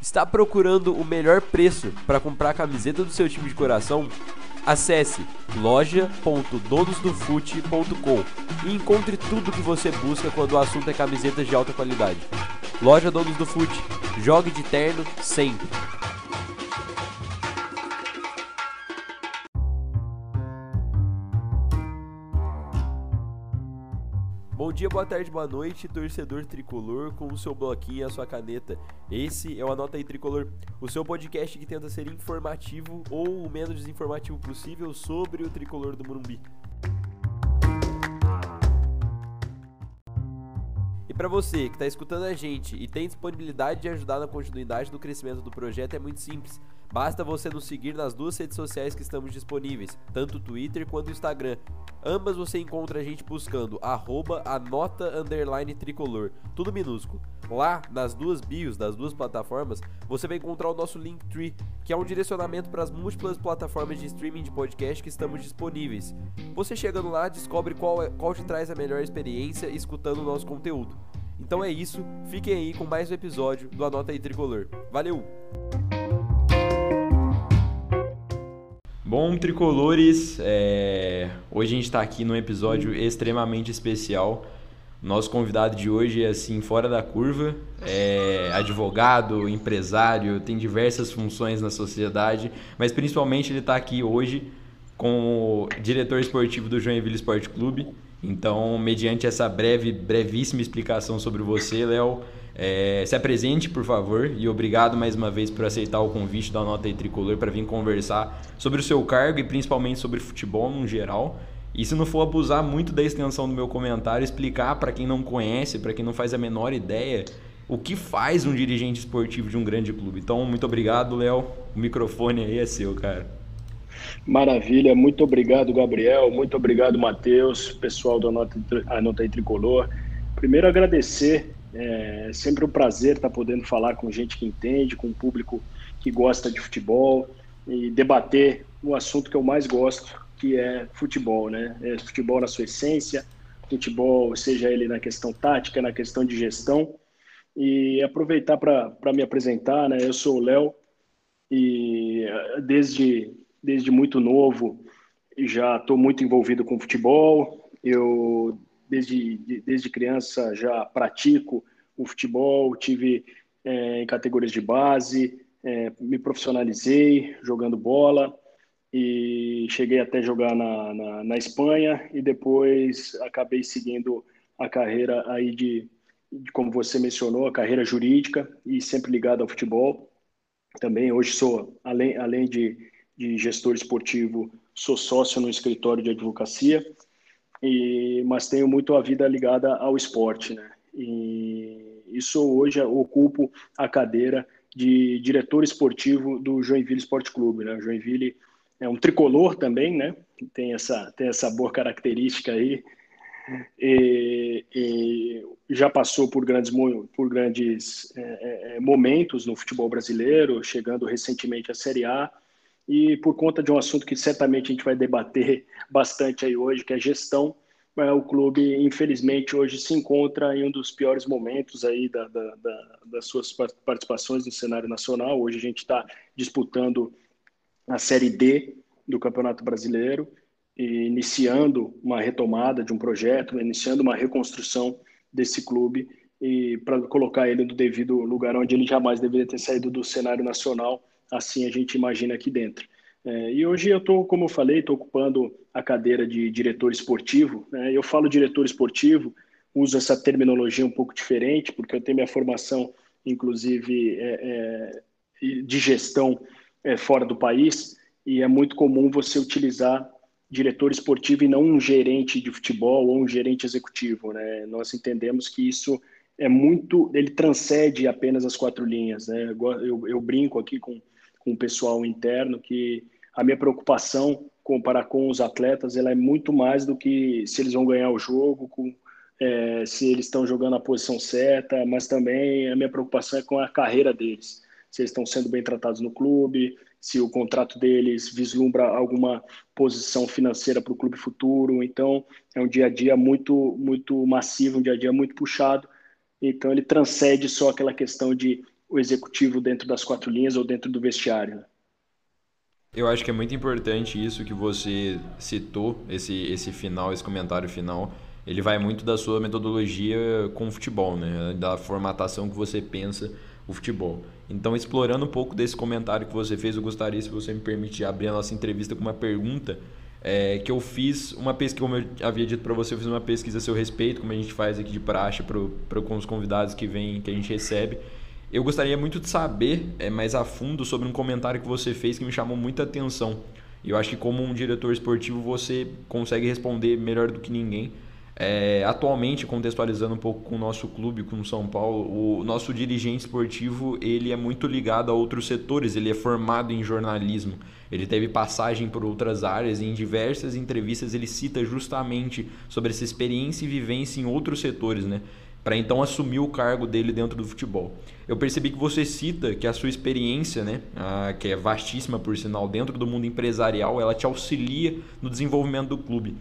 Está procurando o melhor preço para comprar a camiseta do seu time de coração? Acesse loja.donosdofute.com e encontre tudo que você busca quando o assunto é camisetas de alta qualidade. Loja Donos do Fute. Jogue de terno sempre. Dia, boa tarde, boa noite, torcedor tricolor, com o seu bloquinho e a sua caneta. Esse é o Anota aí Tricolor, o seu podcast que tenta ser informativo ou o menos desinformativo possível sobre o tricolor do Morumbi. E para você que está escutando a gente e tem disponibilidade de ajudar na continuidade do crescimento do projeto, é muito simples. Basta você nos seguir nas duas redes sociais que estamos disponíveis, tanto Twitter quanto Instagram. Ambas você encontra a gente buscando arroba anota underline tricolor, tudo minúsculo. Lá, nas duas bios das duas plataformas, você vai encontrar o nosso Linktree, que é um direcionamento para as múltiplas plataformas de streaming de podcast que estamos disponíveis. Você chegando lá, descobre qual, é, qual te traz a melhor experiência escutando o nosso conteúdo. Então é isso, fiquem aí com mais um episódio do Anota aí Tricolor. Valeu! Bom, tricolores, é... hoje a gente está aqui num episódio extremamente especial. Nosso convidado de hoje é assim fora da curva, é advogado, empresário, tem diversas funções na sociedade, mas principalmente ele está aqui hoje como diretor esportivo do Joinville Esporte Clube. Então, mediante essa breve, brevíssima explicação sobre você, Léo, é, se apresente, por favor, e obrigado mais uma vez por aceitar o convite da Nota aí Tricolor para vir conversar sobre o seu cargo e principalmente sobre futebol no geral. E se não for abusar muito da extensão do meu comentário, explicar para quem não conhece, para quem não faz a menor ideia, o que faz um dirigente esportivo de um grande clube. Então, muito obrigado, Léo. O microfone aí é seu, cara. Maravilha, muito obrigado, Gabriel. Muito obrigado, Matheus, pessoal da Nota, Nota aí Tricolor. Primeiro, agradecer é sempre um prazer estar podendo falar com gente que entende, com um público que gosta de futebol e debater o assunto que eu mais gosto, que é futebol, né? É futebol na sua essência, futebol, seja ele na questão tática, na questão de gestão. E aproveitar para me apresentar, né? Eu sou o Léo e desde, desde muito novo já estou muito envolvido com futebol. Eu desde, desde criança já pratico o futebol, tive é, em categorias de base, é, me profissionalizei jogando bola e cheguei até jogar na, na, na, Espanha e depois acabei seguindo a carreira aí de, de, como você mencionou, a carreira jurídica e sempre ligado ao futebol. Também hoje sou, além, além de, de gestor esportivo, sou sócio no escritório de advocacia e, mas tenho muito a vida ligada ao esporte, né? E isso hoje ocupo a cadeira de diretor esportivo do Joinville Esporte Clube, né? O Joinville é um tricolor também, né? Tem essa tem essa boa característica aí. E, e já passou por grandes por grandes é, é, momentos no futebol brasileiro, chegando recentemente à Série A e por conta de um assunto que certamente a gente vai debater bastante aí hoje, que é gestão, é, o clube, infelizmente, hoje se encontra em um dos piores momentos aí da, da, da, das suas participações no cenário nacional. Hoje a gente está disputando a Série D do Campeonato Brasileiro e iniciando uma retomada de um projeto, iniciando uma reconstrução desse clube e para colocar ele no devido lugar onde ele jamais deveria ter saído do cenário nacional assim a gente imagina aqui dentro. É, e hoje eu estou, como eu falei, estou ocupando a cadeira de diretor esportivo. Né? Eu falo diretor esportivo, uso essa terminologia um pouco diferente, porque eu tenho minha formação, inclusive, é, é, de gestão é, fora do país, e é muito comum você utilizar diretor esportivo e não um gerente de futebol ou um gerente executivo. Né? Nós entendemos que isso é muito, ele transcende apenas as quatro linhas. Né? Eu, eu brinco aqui com com o pessoal interno que a minha preocupação comparar com os atletas ela é muito mais do que se eles vão ganhar o jogo, com, é, se eles estão jogando a posição certa, mas também a minha preocupação é com a carreira deles, se eles estão sendo bem tratados no clube, se o contrato deles vislumbra alguma posição financeira para o clube futuro. Então é um dia a dia muito muito massivo, um dia a dia muito puxado. Então ele transcende só aquela questão de o executivo dentro das quatro linhas ou dentro do vestiário. Eu acho que é muito importante isso que você citou, esse, esse final, esse comentário final. Ele vai muito da sua metodologia com o futebol, né? da formatação que você pensa o futebol. Então, explorando um pouco desse comentário que você fez, eu gostaria, se você me permitir, abrir a nossa entrevista com uma pergunta é, que eu fiz uma pesquisa, como eu havia dito para você, eu fiz uma pesquisa a seu respeito, como a gente faz aqui de praxe pro, com os convidados que vêm, que a gente recebe. Eu gostaria muito de saber é, mais a fundo sobre um comentário que você fez que me chamou muita atenção. Eu acho que como um diretor esportivo você consegue responder melhor do que ninguém. É, atualmente, contextualizando um pouco com o nosso clube, com o São Paulo, o nosso dirigente esportivo ele é muito ligado a outros setores, ele é formado em jornalismo, ele teve passagem por outras áreas e em diversas entrevistas ele cita justamente sobre essa experiência e vivência em outros setores, né? para então assumir o cargo dele dentro do futebol. Eu percebi que você cita que a sua experiência, né, a, que é vastíssima por sinal, dentro do mundo empresarial, ela te auxilia no desenvolvimento do clube.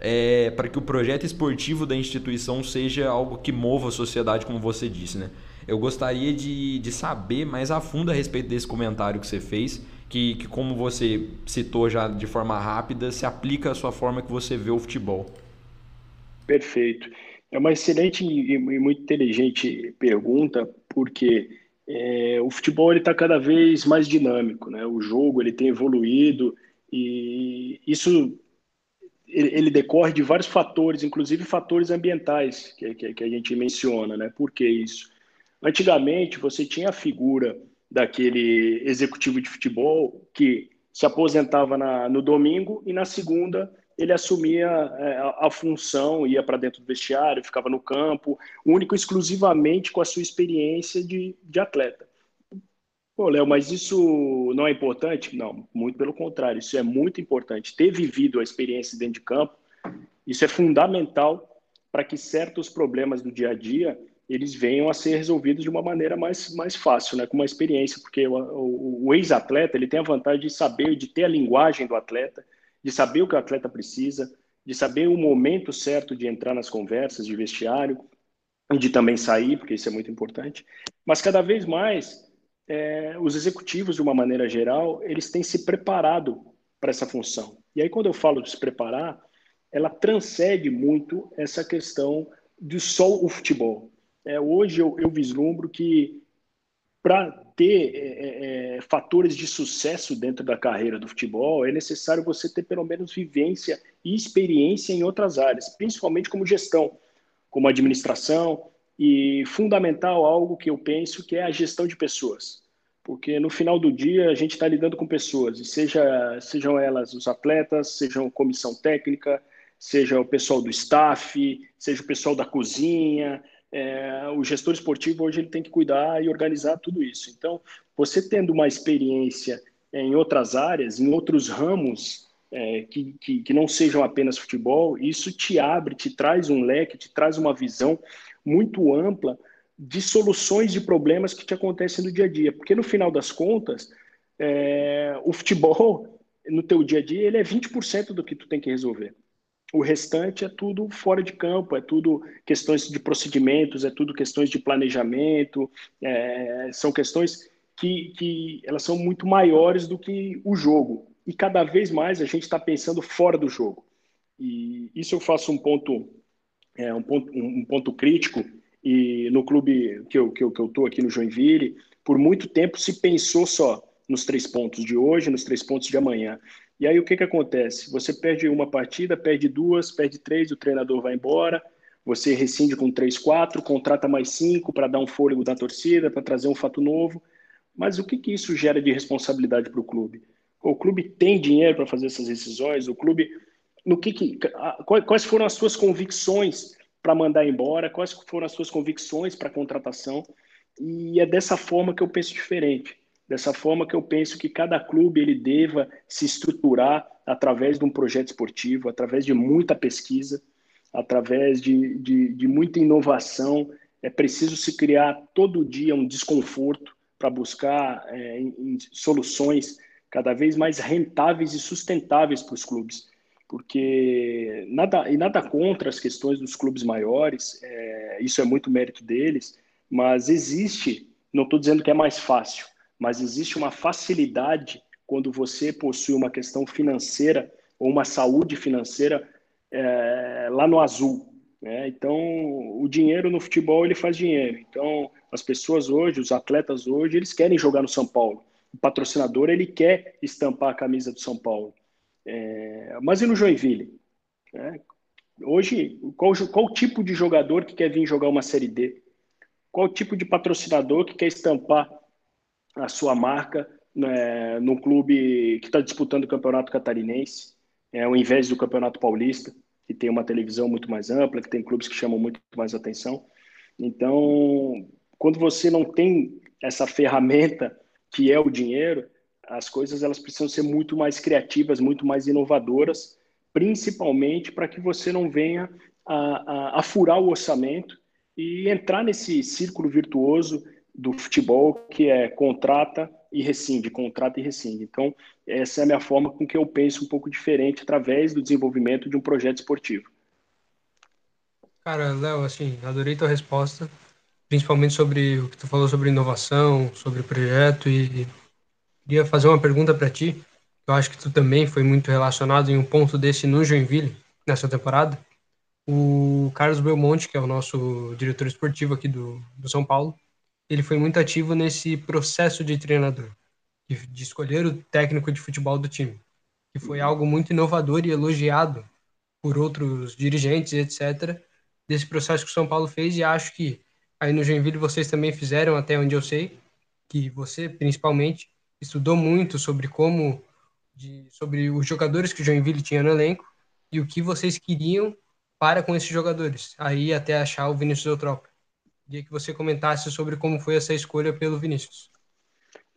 É, para que o projeto esportivo da instituição seja algo que mova a sociedade, como você disse. Né? Eu gostaria de, de saber mais a fundo a respeito desse comentário que você fez, que, que, como você citou já de forma rápida, se aplica à sua forma que você vê o futebol. Perfeito. É uma excelente e muito inteligente pergunta, porque é, o futebol está cada vez mais dinâmico, né? O jogo ele tem evoluído e isso ele, ele decorre de vários fatores, inclusive fatores ambientais que, que, que, a gente menciona, né? Por que isso? Antigamente você tinha a figura daquele executivo de futebol que se aposentava na, no domingo e na segunda ele assumia é, a, função, ia para dentro do vestiário, ficava no campo, único exclusivamente com a sua experiência de, de atleta. Pô, Léo, mas isso não é importante? Não, muito pelo contrário, isso é muito importante. Ter vivido a experiência dentro de campo, isso é fundamental para que certos problemas do dia a dia eles venham a ser resolvidos de uma maneira mais, mais fácil, né, com uma experiência, porque o, o, o ex-atleta ele tem a vantagem de saber, de ter a linguagem do atleta, de saber o que o atleta precisa, de saber o momento certo de entrar nas conversas de vestiário, e de também sair, porque isso é muito importante. Mas cada vez mais, é, os executivos, de uma maneira geral, eles têm se preparado para essa função. E aí, quando eu falo de se preparar, ela transcende muito essa questão de só o futebol. É, hoje eu, eu vislumbro que para ter é, é, é, fatores de sucesso dentro da carreira do futebol, é necessário você ter pelo menos vivência e experiência em outras áreas, principalmente como gestão, como administração e fundamental algo que eu penso que é a gestão de pessoas, porque no final do dia a gente está lidando com pessoas, e seja sejam elas os atletas, sejam comissão técnica, seja o pessoal do staff, seja o pessoal da cozinha, é, o gestor esportivo hoje ele tem que cuidar e organizar tudo isso. Então, você tendo uma experiência em outras áreas, em outros ramos é, que, que, que, não sejam apenas futebol, isso te abre, te traz um leque, te traz uma visão muito ampla de soluções de problemas que te acontecem no dia a dia. Porque no final das contas, é, o futebol no teu dia a dia ele é 20% do que tu tem que resolver. O restante é tudo fora de campo, é tudo questões de procedimentos, é tudo questões de planejamento, é, são questões que, que elas são muito maiores do que o jogo. E cada vez mais a gente está pensando fora do jogo. E isso eu faço um ponto, é, um ponto, um ponto crítico. E no clube que eu que eu, que eu tô aqui no Joinville, por muito tempo se pensou só nos três pontos de hoje, nos três pontos de amanhã. E aí o que, que acontece? Você perde uma partida, perde duas, perde três, o treinador vai embora, você rescinde com três, quatro, contrata mais cinco para dar um fôlego da torcida, para trazer um fato novo. Mas o que, que isso gera de responsabilidade para o clube? O clube tem dinheiro para fazer essas decisões? O clube. No que, que quais foram as suas convicções para mandar embora? Quais foram as suas convicções para contratação? E é dessa forma que eu penso diferente. Dessa forma que eu penso que cada clube ele deva se estruturar através de um projeto esportivo, através de muita pesquisa, através de, de, de muita inovação. É preciso se criar todo dia um desconforto para buscar é, em, em soluções cada vez mais rentáveis e sustentáveis para os clubes porque nada e nada contra as questões dos clubes maiores, é, isso é muito mérito deles, mas existe Não estou dizendo que é mais fácil, mas existe uma facilidade quando você possui uma questão financeira ou uma saúde financeira é, lá no azul. Né? Então, o dinheiro no futebol ele faz dinheiro. Então, as pessoas hoje, os atletas hoje, eles querem jogar no São Paulo. O patrocinador ele quer estampar a camisa do São Paulo. É, mas e no Joinville? É, hoje, qual, qual tipo de jogador que quer vir jogar uma Série D? Qual tipo de patrocinador que quer estampar a sua marca né, num clube que está disputando o Campeonato Catarinense, é, ao invés do Campeonato Paulista? que tem uma televisão muito mais ampla, que tem clubes que chamam muito mais atenção. Então, quando você não tem essa ferramenta que é o dinheiro, as coisas elas precisam ser muito mais criativas, muito mais inovadoras, principalmente para que você não venha a, a, a furar o orçamento e entrar nesse círculo virtuoso do futebol que é contrata e rescinde, contrata e rescinde. Então, essa é a minha forma com que eu penso um pouco diferente através do desenvolvimento de um projeto esportivo. Cara, Léo, assim, adorei tua resposta, principalmente sobre o que tu falou sobre inovação, sobre projeto e queria fazer uma pergunta para ti. Eu acho que tu também foi muito relacionado em um ponto desse no Joinville nessa temporada. O Carlos Belmonte, que é o nosso diretor esportivo aqui do, do São Paulo, ele foi muito ativo nesse processo de treinador, de, escolher o técnico de futebol do time, que foi algo muito inovador e elogiado por outros dirigentes, etc., desse processo que o São Paulo fez, e acho que aí no Joinville vocês também fizeram, até onde eu sei, que você, principalmente, estudou muito sobre como, de, sobre os jogadores que o Joinville tinha no elenco e o que vocês queriam para com esses jogadores, aí até achar o Vinícius Eutrópio. Queria que você comentasse sobre como foi essa escolha pelo Vinícius.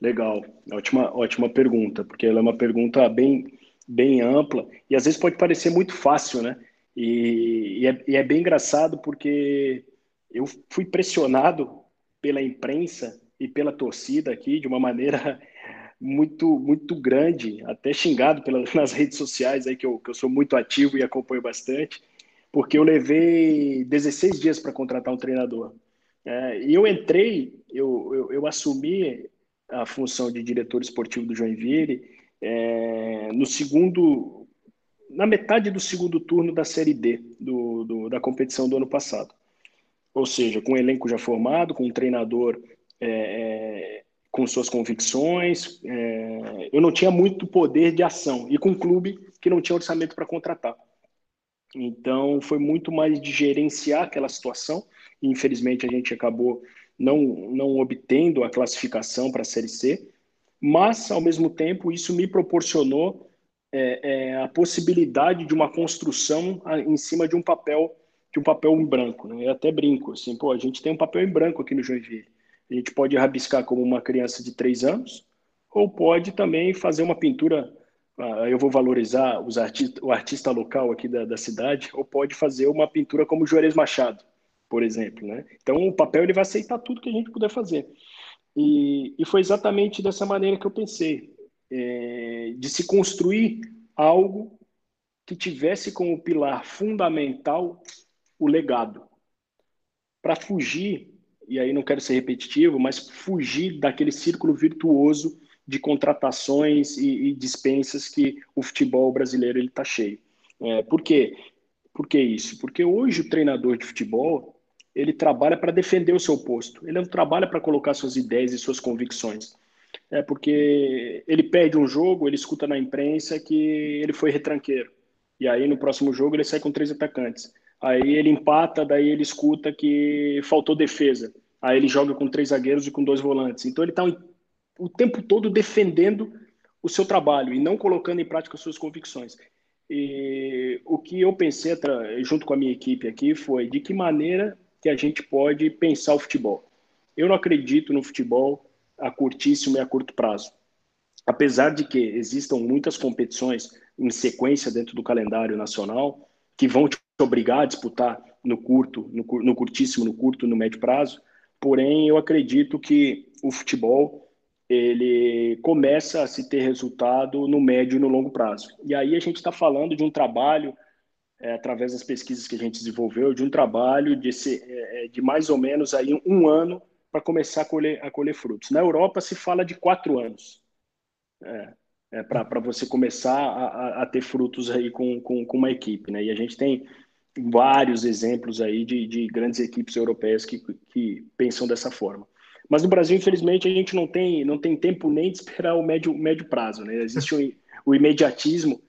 Legal, ótima, ótima pergunta, porque ela é uma pergunta bem, bem ampla e às vezes pode parecer muito fácil, né? E, e, é, e é bem engraçado porque eu fui pressionado pela imprensa e pela torcida aqui de uma maneira muito muito grande, até xingado nas redes sociais aí que eu, que eu sou muito ativo e acompanho bastante, porque eu levei 16 dias para contratar um treinador. É, eu entrei, eu, eu, eu, assumi a função de diretor esportivo do Joinville é, no segundo, na metade do segundo turno da Série D do, do, da competição do ano passado. Ou seja, com um elenco já formado, com um treinador é, é com suas convicções, é, eu não tinha muito poder de ação e com um clube que não tinha orçamento para contratar. Então, foi muito mais de gerenciar aquela situação Infelizmente, a gente acabou não, não obtendo a classificação para a Série C, mas, ao mesmo tempo, isso me proporcionou é, é, a possibilidade de uma construção em cima de um papel de um papel em branco. Né? Eu até brinco, assim, pô, a gente tem um papel em branco aqui no Joinville. A gente pode rabiscar como uma criança de três anos, ou pode também fazer uma pintura. Uh, eu vou valorizar os artista, o artista local aqui da, da cidade, ou pode fazer uma pintura como Juarez Machado por exemplo. Né? Então, o papel ele vai aceitar tudo que a gente puder fazer. E, e foi exatamente dessa maneira que eu pensei, é, de se construir algo que tivesse como pilar fundamental o legado. Para fugir, e aí não quero ser repetitivo, mas fugir daquele círculo virtuoso de contratações e, e dispensas que o futebol brasileiro está cheio. É, por quê? Por que isso? Porque hoje o treinador de futebol ele trabalha para defender o seu posto. Ele não trabalha para colocar suas ideias e suas convicções. É porque ele perde um jogo, ele escuta na imprensa que ele foi retranqueiro. E aí no próximo jogo ele sai com três atacantes. Aí ele empata, daí ele escuta que faltou defesa. Aí ele joga com três zagueiros e com dois volantes. Então ele está o tempo todo defendendo o seu trabalho e não colocando em prática suas convicções. E o que eu pensei junto com a minha equipe aqui foi de que maneira que a gente pode pensar o futebol. Eu não acredito no futebol a curtíssimo e a curto prazo. Apesar de que existam muitas competições em sequência dentro do calendário nacional que vão te obrigar a disputar no curto, no, curtíssimo, no curto, no médio prazo, porém eu acredito que o futebol ele começa a se ter resultado no médio e no longo prazo. E aí a gente está falando de um trabalho é, através das pesquisas que a gente desenvolveu, de um trabalho de, é, é, de mais ou menos aí um ano para começar a colher, a colher frutos. Na Europa se fala de quatro anos é, é para você começar a, a, ter frutos aí com, com, com, uma equipe. Né? E a gente tem vários exemplos aí de, de grandes equipes europeias que, que pensam dessa forma. Mas no Brasil, infelizmente, a gente não tem, não tem tempo nem de esperar o médio, médio prazo. Né? Existe o, o imediatismo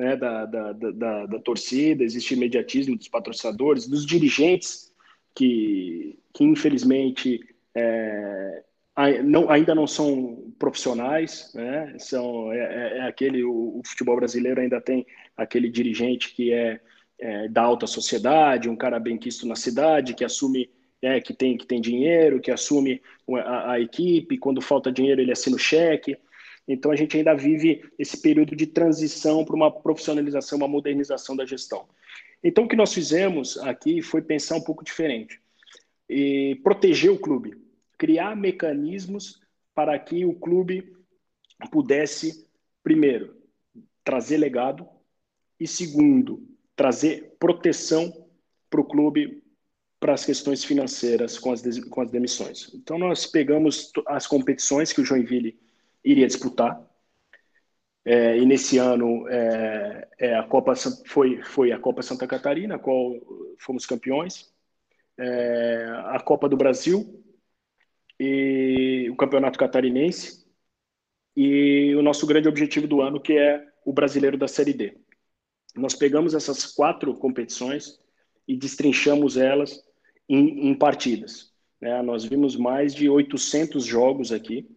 né, da, da, da, da, torcida, existe imediatismo dos patrocinadores, dos dirigentes, que, que infelizmente é, não, ainda não são profissionais, né? são, é, é, é aquele, o, o, futebol brasileiro ainda tem aquele dirigente que é, é, da alta sociedade, um cara bem quisto na cidade, que assume é, que, tem, que tem dinheiro, que assume a, a equipe, quando falta dinheiro ele assina o cheque. Então a gente ainda vive esse período de transição para uma profissionalização, uma modernização da gestão. Então o que nós fizemos aqui foi pensar um pouco diferente e proteger o clube, criar mecanismos para que o clube pudesse, primeiro, trazer legado e segundo, trazer proteção para o clube para as questões financeiras com as, com as demissões. Então, nós pegamos as competições que o Joinville iria disputar, é, e nesse ano é, é, a Copa foi, foi a Copa Santa Catarina, a qual fomos campeões, é, a Copa do Brasil e o Campeonato Catarinense e o nosso grande objetivo do ano que é o Brasileiro da Série D. Nós pegamos essas quatro competições e destrinchamos elas em, em partidas. Né? Nós vimos mais de 800 jogos aqui,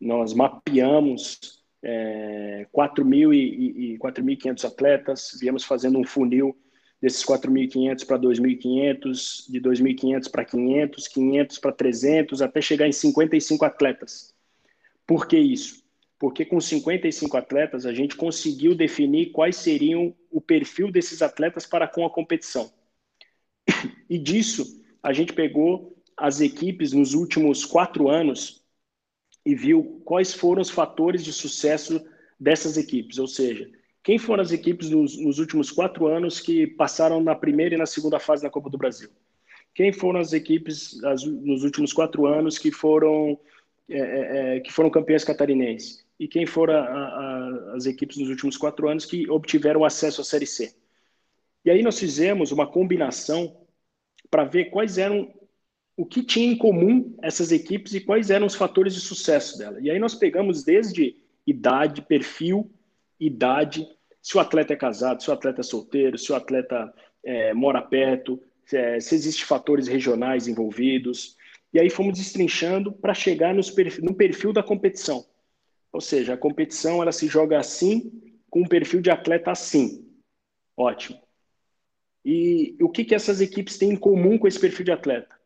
nós mapeamos é, 4.500 atletas, viemos fazendo um funil desses 4.500 para 2.500, de 2.500 para 500, 500 para 300, até chegar em 55 atletas. Por que isso? Porque com 55 atletas a gente conseguiu definir quais seriam o perfil desses atletas para com a competição. E disso a gente pegou as equipes nos últimos quatro anos e viu quais foram os fatores de sucesso dessas equipes, ou seja, quem foram as equipes nos, nos, últimos quatro anos que passaram na primeira e na segunda fase da Copa do Brasil? Quem foram as equipes as, nos últimos quatro anos que foram é, é, é, que foram campeãs catarinenses? E quem foram a, a, as equipes nos últimos quatro anos que obtiveram acesso à Série C? E aí nós fizemos uma combinação para ver quais eram o que tinha em comum essas equipes e quais eram os fatores de sucesso dela. E aí nós pegamos desde idade, perfil, idade, se o atleta é casado, se o atleta é solteiro, se o atleta é, mora perto, se, é, se existem fatores regionais envolvidos. E aí fomos destrinchando para chegar perfil, no perfil da competição. Ou seja, a competição ela se joga assim, com um perfil de atleta assim. Ótimo. E o que, que essas equipes têm em comum com esse perfil de atleta?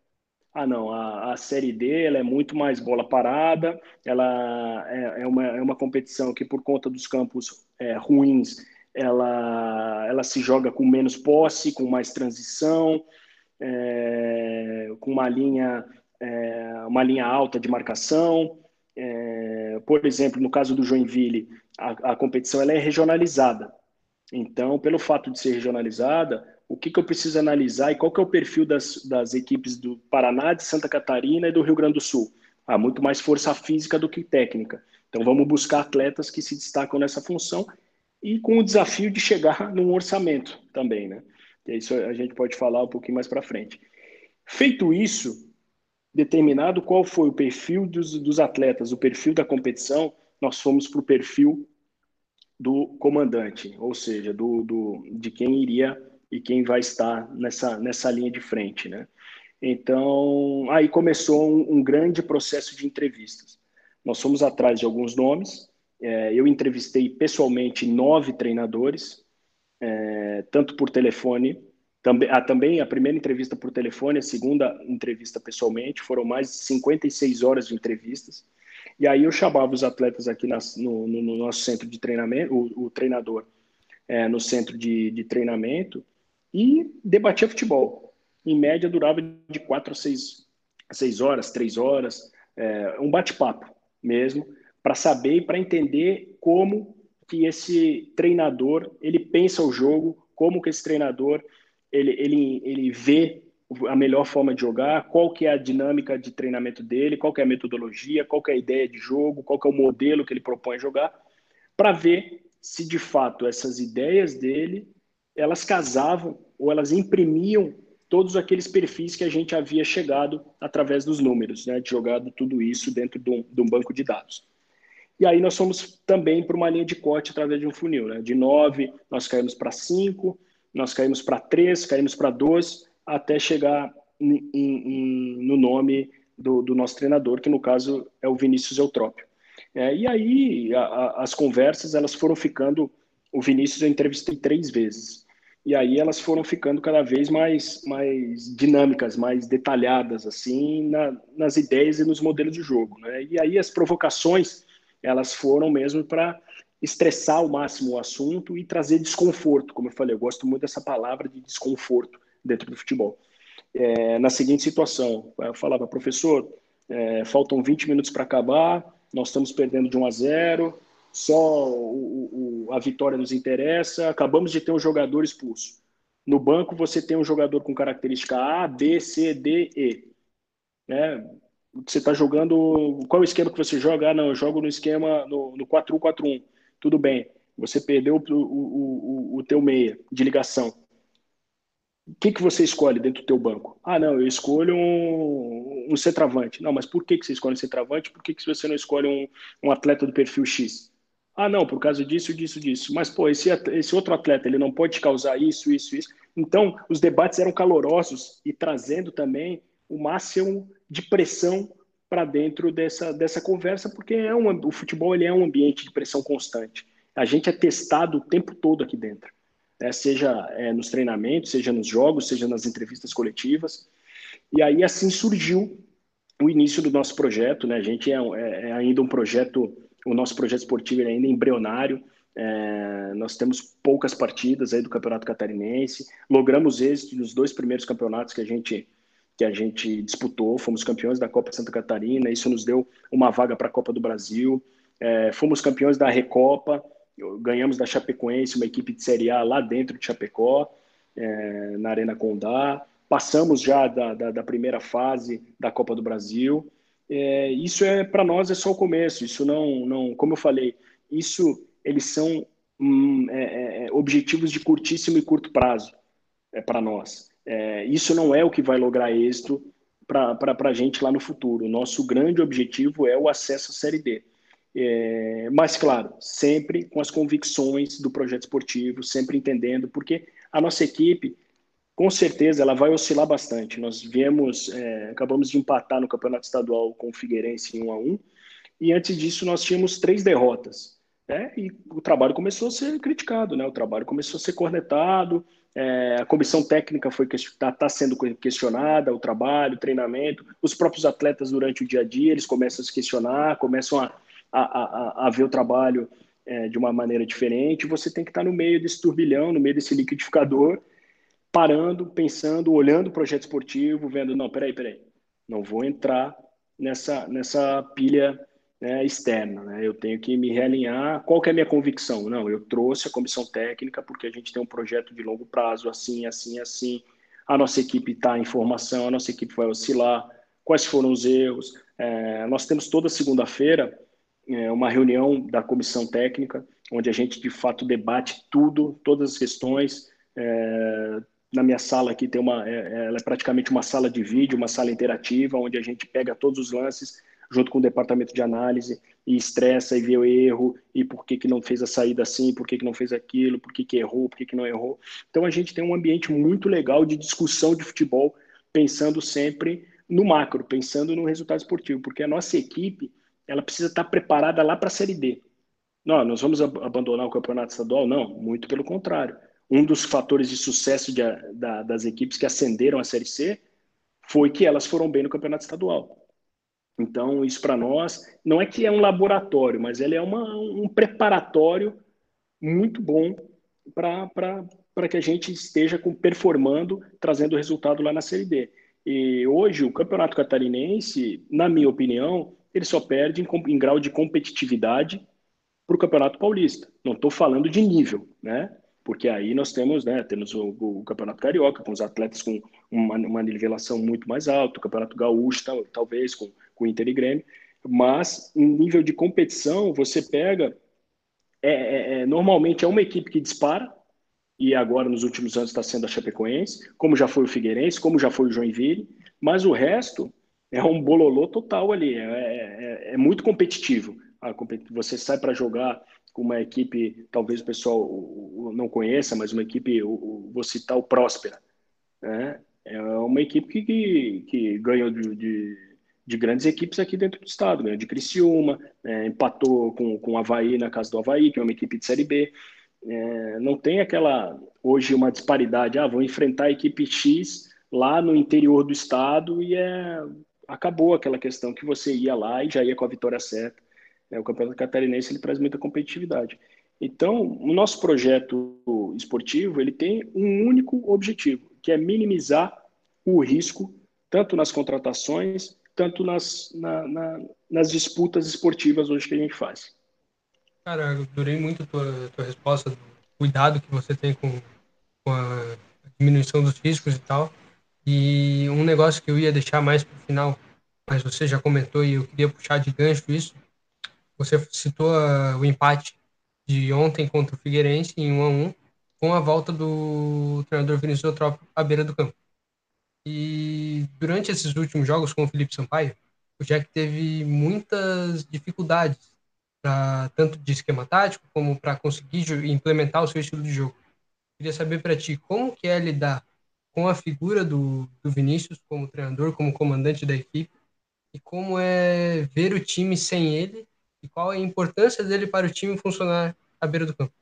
Ah, não, a, a Série D ela é muito mais bola parada, ela é, é, uma, é uma competição que, por conta dos campos é, ruins, ela, ela se joga com menos posse, com mais transição, é, com uma linha, é, uma linha alta de marcação. É, por exemplo, no caso do Joinville, a, a competição ela é regionalizada. Então, pelo fato de ser regionalizada, o que, que eu preciso analisar e qual que é o perfil das, das equipes do Paraná, de Santa Catarina e do Rio Grande do Sul. Há muito mais força física do que técnica. Então vamos buscar atletas que se destacam nessa função e com o desafio de chegar num orçamento também, né? E isso a gente pode falar um pouquinho mais para frente. Feito isso, determinado qual foi o perfil dos, dos atletas, o perfil da competição, nós fomos para o perfil do comandante, ou seja, do, do, de quem iria e quem vai estar nessa, nessa linha de frente, né? Então, aí começou um, um grande processo de entrevistas. Nós fomos atrás de alguns nomes, é, eu entrevistei pessoalmente nove treinadores, é, tanto por telefone, também, a, também a primeira entrevista por telefone, a segunda entrevista pessoalmente, foram mais de 56 horas de entrevistas. E aí eu chamava os atletas aqui nas, no, no, no, nosso centro de treinamento, o, o treinador é, no centro de, de treinamento, e debatia futebol. Em média, durava de quatro a seis, seis horas, três horas, é, um bate-papo mesmo, para saber e para entender como que esse treinador ele pensa o jogo, como que esse treinador ele, ele, ele vê a melhor forma de jogar, qual que é a dinâmica de treinamento dele, qual que é a metodologia, qual que é a ideia de jogo, qual que é o modelo que ele propõe jogar, para ver se de fato essas ideias dele elas casavam ou elas imprimiam todos aqueles perfis que a gente havia chegado através dos números, né, jogado tudo isso dentro de um, de um banco de dados. E aí nós fomos também para uma linha de corte através de um funil, né? De 9, nós caímos para 5, nós caímos para 3, caímos para 2, até chegar em, em, no nome do, do, nosso treinador, que no caso é o Vinícius Eutrópio. É, e aí a, a, as conversas elas foram ficando. O Vinícius eu entrevistei três vezes. E aí elas foram ficando cada vez mais, mais dinâmicas, mais detalhadas, assim, na, nas ideias e nos modelos de jogo. Né? E aí as provocações elas foram mesmo para estressar ao máximo o assunto e trazer desconforto. Como eu falei, eu gosto muito dessa palavra de desconforto dentro do futebol. É, na seguinte situação, eu falava, professor, é, faltam 20 minutos para acabar, nós estamos perdendo de 1 a 0, só o, o, a vitória nos interessa, acabamos de ter um jogador expulso. No banco você tem um jogador com característica A, B, C, D, E. É, você está jogando. Qual é o esquema que você joga? Ah, não, eu jogo no esquema no, no 4-1-4-1. Tudo bem. Você perdeu o, o, o, o teu meia de ligação. O que, que você escolhe dentro do teu banco? Ah, não, eu escolho um, um centroavante. Não, mas por que, que você escolhe um centroavante? Por que, que você não escolhe um, um atleta do perfil X? Ah, não, por causa disso, disso, disso. Mas, pô, esse, esse outro atleta, ele não pode causar isso, isso, isso. Então, os debates eram calorosos e trazendo também o máximo de pressão para dentro dessa, dessa conversa, porque é um, o futebol ele é um ambiente de pressão constante. A gente é testado o tempo todo aqui dentro, né? seja é, nos treinamentos, seja nos jogos, seja nas entrevistas coletivas. E aí assim surgiu o início do nosso projeto. Né? A gente é, é, é ainda um projeto, o nosso projeto esportivo é ainda embrionário. É, nós temos poucas partidas aí do Campeonato Catarinense, logramos êxito nos dois primeiros campeonatos que a gente que a gente disputou, fomos campeões da Copa Santa Catarina, isso nos deu uma vaga para a Copa do Brasil, é, fomos campeões da Recopa, ganhamos da Chapecoense, uma equipe de Série A lá dentro de Chapecó, é, na Arena Condá, passamos já da, da, da, primeira fase da Copa do Brasil, é, isso é para nós é só o começo, isso não, não como eu falei, isso eles são hum, é, é, é objetivos de curtíssimo e curto prazo é, para nós. É, isso não é o que vai lograr êxito para a gente lá no futuro. O nosso grande objetivo é o acesso à Série D. É, mas, claro, sempre com as convicções do projeto esportivo, sempre entendendo, porque a nossa equipe, com certeza, ela vai oscilar bastante. Nós viemos, é, acabamos de empatar no campeonato estadual com o Figueirense em 1 a 1 e antes disso nós tínhamos três derrotas. Né? E o trabalho começou a ser criticado, né? o trabalho começou a ser cornetado, é, a comissão técnica foi está tá sendo questionada, o trabalho, o treinamento, os próprios atletas durante o dia a dia eles começam a se questionar, começam a, a, a, a ver o trabalho é, de uma maneira diferente. Você tem que estar no meio desse turbilhão, no meio desse liquidificador, parando, pensando, olhando o projeto esportivo, vendo não, peraí, peraí, não vou entrar nessa nessa pilha né, externa. Né? Eu tenho que me realinhar. Qual que é a minha convicção? Não, eu trouxe a comissão técnica porque a gente tem um projeto de longo prazo, assim, assim, assim. A nossa equipe está em formação, a nossa equipe vai oscilar. Quais foram os erros? É, nós temos toda segunda-feira é, uma reunião da comissão técnica, onde a gente de fato debate tudo, todas as questões. É, na minha sala aqui tem uma, é, ela é praticamente uma sala de vídeo, uma sala interativa, onde a gente pega todos os lances junto com o departamento de análise e estressa e vê o erro e por que, que não fez a saída assim, por que, que não fez aquilo, por que, que errou, por que, que não errou. Então a gente tem um ambiente muito legal de discussão de futebol, pensando sempre no macro, pensando no resultado esportivo, porque a nossa equipe ela precisa estar preparada lá para a Série D. Não, nós vamos abandonar o campeonato estadual? Não, muito pelo contrário. Um dos fatores de sucesso de, da, das equipes que ascenderam a Série C foi que elas foram bem no campeonato estadual. Então, isso para nós não é que é um laboratório, mas ele é uma, um preparatório muito bom para que a gente esteja com, performando, trazendo resultado lá na Série D. E hoje, o Campeonato Catarinense, na minha opinião, ele só perde em, em grau de competitividade para o Campeonato Paulista. Não estou falando de nível, né? Porque aí nós temos, né, temos o, o Campeonato Carioca, com os atletas com uma, uma nivelação muito mais alta, o Campeonato Gaúcho, tal, talvez, com, com Inter e Grêmio, mas em nível de competição, você pega, é, é, é, normalmente é uma equipe que dispara, e agora nos últimos anos está sendo a Chapecoense, como já foi o Figueirense, como já foi o Joinville, mas o resto é um bololô total ali, é, é, é muito competitivo. Você sai para jogar com uma equipe, talvez o pessoal não conheça, mas uma equipe, vou citar o Próspera, né? é uma equipe que, que, que ganhou de, de, de, grandes equipes aqui dentro do estado, ganhou de Criciúma, é, empatou com, com o Havaí na casa do Havaí, que é uma equipe de Série B, é, não tem aquela, hoje, uma disparidade, ah, vão enfrentar a equipe X lá no interior do estado e é, acabou aquela questão que você ia lá e já ia com a vitória certa. É, o Campeonato Catarinense ele traz muita competitividade. Então, o nosso projeto esportivo ele tem um único objetivo, que é minimizar o risco tanto nas contratações, tanto nas, na, na, nas disputas esportivas hoje que a gente faz. Cara, eu adorei muito a tua, tua resposta, do cuidado que você tem com, com a diminuição dos riscos e tal. E um negócio que eu ia deixar mais para o final, mas você já comentou e eu queria puxar de gancho isso. Você citou uh, o empate de ontem contra o Figueirense em 1 a 1 com a volta do treinador Vinícius Eutrópio à beira do campo. E durante esses últimos jogos com o Felipe Sampaio, o Jack teve muitas dificuldades pra, tanto de esquema tático como para conseguir implementar o seu estilo de jogo. Queria saber para ti como que é lidar com a figura do, do Vinícius como treinador, como comandante da equipe e como é ver o time sem ele e qual é a importância dele para o time funcionar à beira do campo.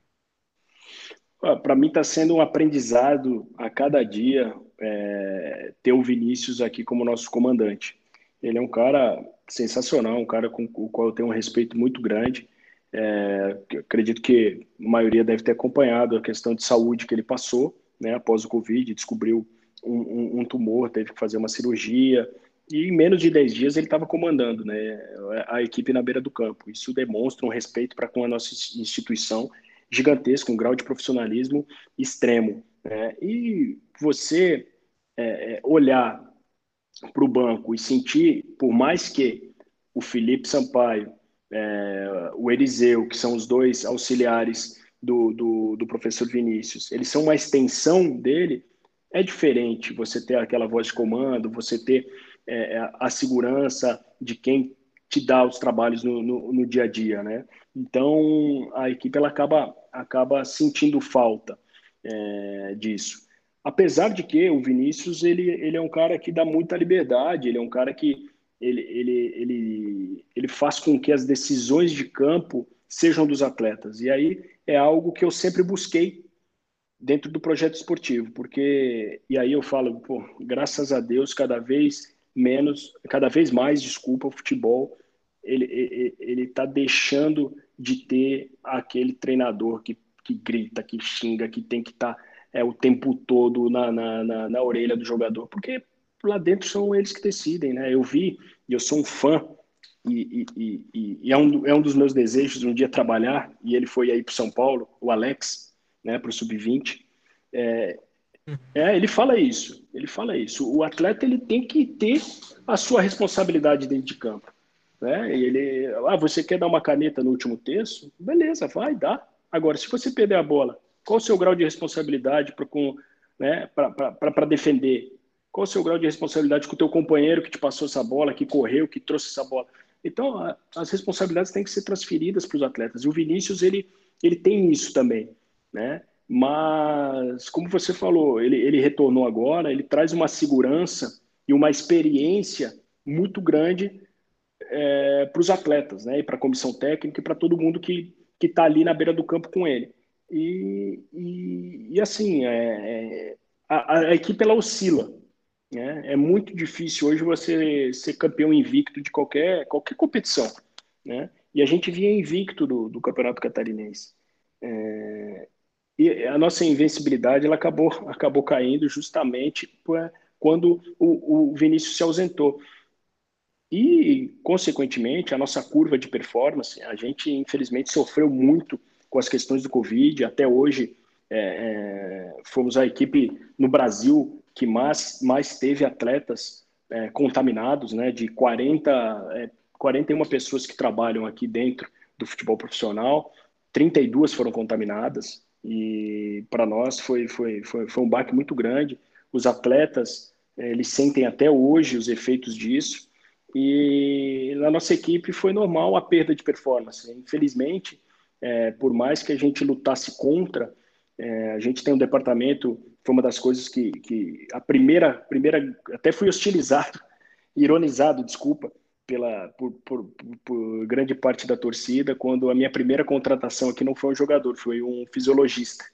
Para mim está sendo um aprendizado a cada dia é, ter o Vinícius aqui como nosso comandante. Ele é um cara sensacional, um cara com o qual eu tenho um respeito muito grande. É, acredito que a maioria deve ter acompanhado a questão de saúde que ele passou, né, após o Covid, descobriu um, um, um tumor, teve que fazer uma cirurgia, e em menos de 10 dias ele estava comandando né, a equipe na beira do campo. Isso demonstra um respeito para com a nossa instituição gigantesco, um grau de profissionalismo extremo. Né? E você é, é olhar para o banco e sentir, por mais que o Felipe Sampaio, é, o Eliseu, que são os dois auxiliares do, do, do, professor Vinícius, eles são uma extensão dele, é diferente você ter aquela voz de comando, você ter é, é a segurança de quem te dá os trabalhos no, no, no, dia a dia, né? Então a equipe ela acaba acaba sentindo falta é, disso apesar de que o Vinícius ele, ele é um cara que dá muita liberdade, ele é um cara que ele, ele, ele, ele faz com que as decisões de campo sejam dos atletas. E aí é algo que eu sempre busquei dentro do projeto esportivo, porque e aí eu falo, pô, graças a Deus, cada vez menos, cada vez mais, desculpa, o futebol ele ele, ele tá deixando de ter aquele treinador que, que grita, que xinga, que tem que estar tá é, o tempo todo na, na, na, na orelha do jogador, porque lá dentro são eles que decidem, né? Eu vi, e eu sou um fã, e, e, e, e, é, um, é um dos meus desejos um dia trabalhar, e ele foi aí para São Paulo, o Alex, né, para o Sub-20. É, é, ele fala isso, ele fala isso. O atleta ele tem que ter a sua responsabilidade dentro de campo. Né? Ele, ah, você quer dar uma caneta no último terço? Beleza, vai, dá. Agora, se você perder a bola, qual o seu grau de responsabilidade para né, defender? Qual o seu grau de responsabilidade com o teu companheiro que te passou essa bola, que correu, que trouxe essa bola? Então, a, as responsabilidades têm que ser transferidas para os atletas. E o Vinícius, ele, ele tem isso também, né? Mas, como você falou, ele, ele retornou agora, ele traz uma segurança e uma experiência muito grande é, para os atletas, né? E para a comissão técnica e para todo mundo que está ali na beira do campo com ele. E, e, e assim, é, é, a, a, equipe ela oscila. Né? É muito difícil hoje você ser campeão invicto de qualquer, qualquer competição. Né? E a gente vinha invicto do, do Campeonato Catarinense. É, e a nossa invencibilidade ela acabou, acabou caindo justamente quando o, o Vinícius se ausentou. E, consequentemente, a nossa curva de performance, a gente infelizmente sofreu muito com as questões do Covid. Até hoje é, é, fomos a equipe no Brasil que mais, mais teve atletas é, contaminados, né, de 40, 41 pessoas que trabalham aqui dentro do futebol profissional, 32 foram contaminadas, e para nós foi, foi, foi, foi um baque muito grande. Os atletas, eles sentem até hoje os efeitos disso, e na nossa equipe foi normal a perda de performance. Infelizmente, é, por mais que a gente lutasse contra, é, a gente tem um departamento, foi uma das coisas que, que a primeira, primeira, até fui hostilizado, ironizado, desculpa, pela, por, por, por, grande parte da torcida, quando a minha primeira contratação aqui não foi um jogador, foi um fisiologista.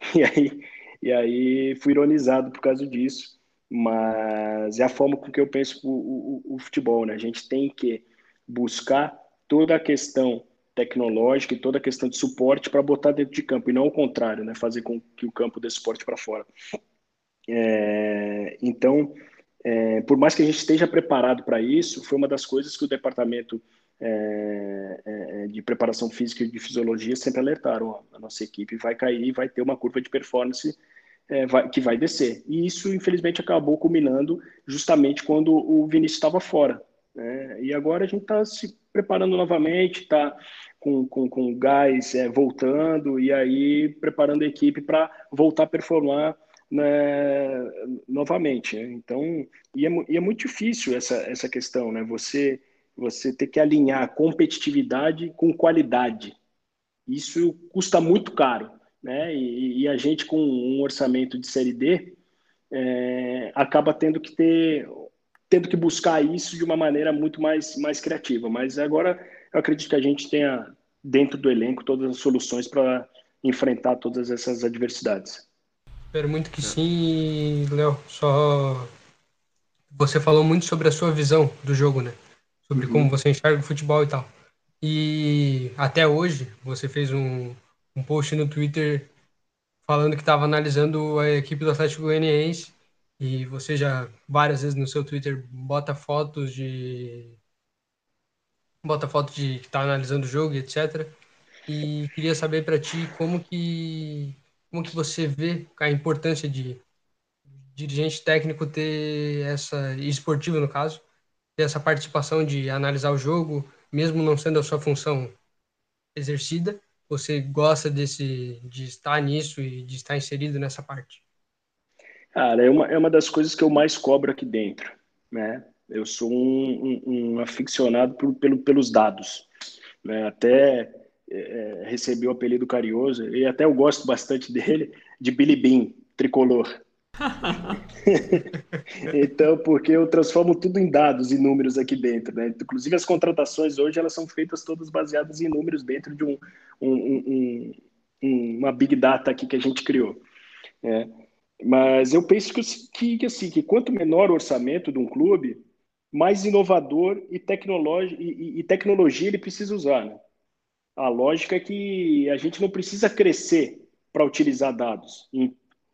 E aí, e aí fui ironizado por causa disso mas é a forma com que eu penso o, o, o futebol, né? A gente tem que buscar toda a questão tecnológica e toda a questão de suporte para botar dentro de campo, e não o contrário, né? Fazer com que o campo dê suporte para fora. É, então, é, por mais que a gente esteja preparado para isso, foi uma das coisas que o departamento é, é de preparação física e de fisiologia sempre alertaram: a nossa equipe vai cair, vai ter uma curva de performance é, vai, que vai descer. E isso, infelizmente, acabou culminando justamente quando o Vinícius estava fora. Né? E agora a gente está se preparando novamente, está com, com, com gás é, voltando e aí preparando a equipe para voltar a performar né, novamente. Né? Então, e é, e é, muito difícil essa, essa questão, né? Você, você ter que alinhar competitividade com qualidade. Isso custa muito caro né? E, e, a gente com um orçamento de série D é, acaba tendo que ter tendo que buscar isso de uma maneira muito mais mais criativa. Mas agora eu acredito que a gente tenha dentro do elenco todas as soluções para enfrentar todas essas adversidades. Espero muito que sim, Léo. Só você falou muito sobre a sua visão do jogo, né? Sobre uhum. como você enxerga o futebol e tal. E até hoje você fez um, um post no Twitter falando que estava analisando a equipe do Atlético Goianiense e você já várias vezes no seu Twitter bota fotos de bota foto de que está analisando o jogo, etc. E queria saber para ti como que como que você vê a importância de dirigente técnico ter essa esportivo no caso ter essa participação de analisar o jogo, mesmo não sendo a sua função exercida você gosta desse, de estar nisso e de estar inserido nessa parte? Cara, é uma, é uma das coisas que eu mais cobro aqui dentro, né? Eu sou um, um, um aficionado por, pelo, pelos dados, né? Até é, recebi o apelido carinhoso, e até eu gosto bastante dele, de Billy Bean, tricolor. então, porque eu transformo tudo em dados e números aqui dentro, né? Inclusive as contratações hoje elas são feitas todas baseadas em números dentro de um, um, um, uma big data aqui que a gente criou. Né? Mas eu penso que, que, assim, que quanto menor o orçamento de um clube, mais inovador e, e, e tecnologia ele precisa usar. Né? A lógica é que a gente não precisa crescer para utilizar dados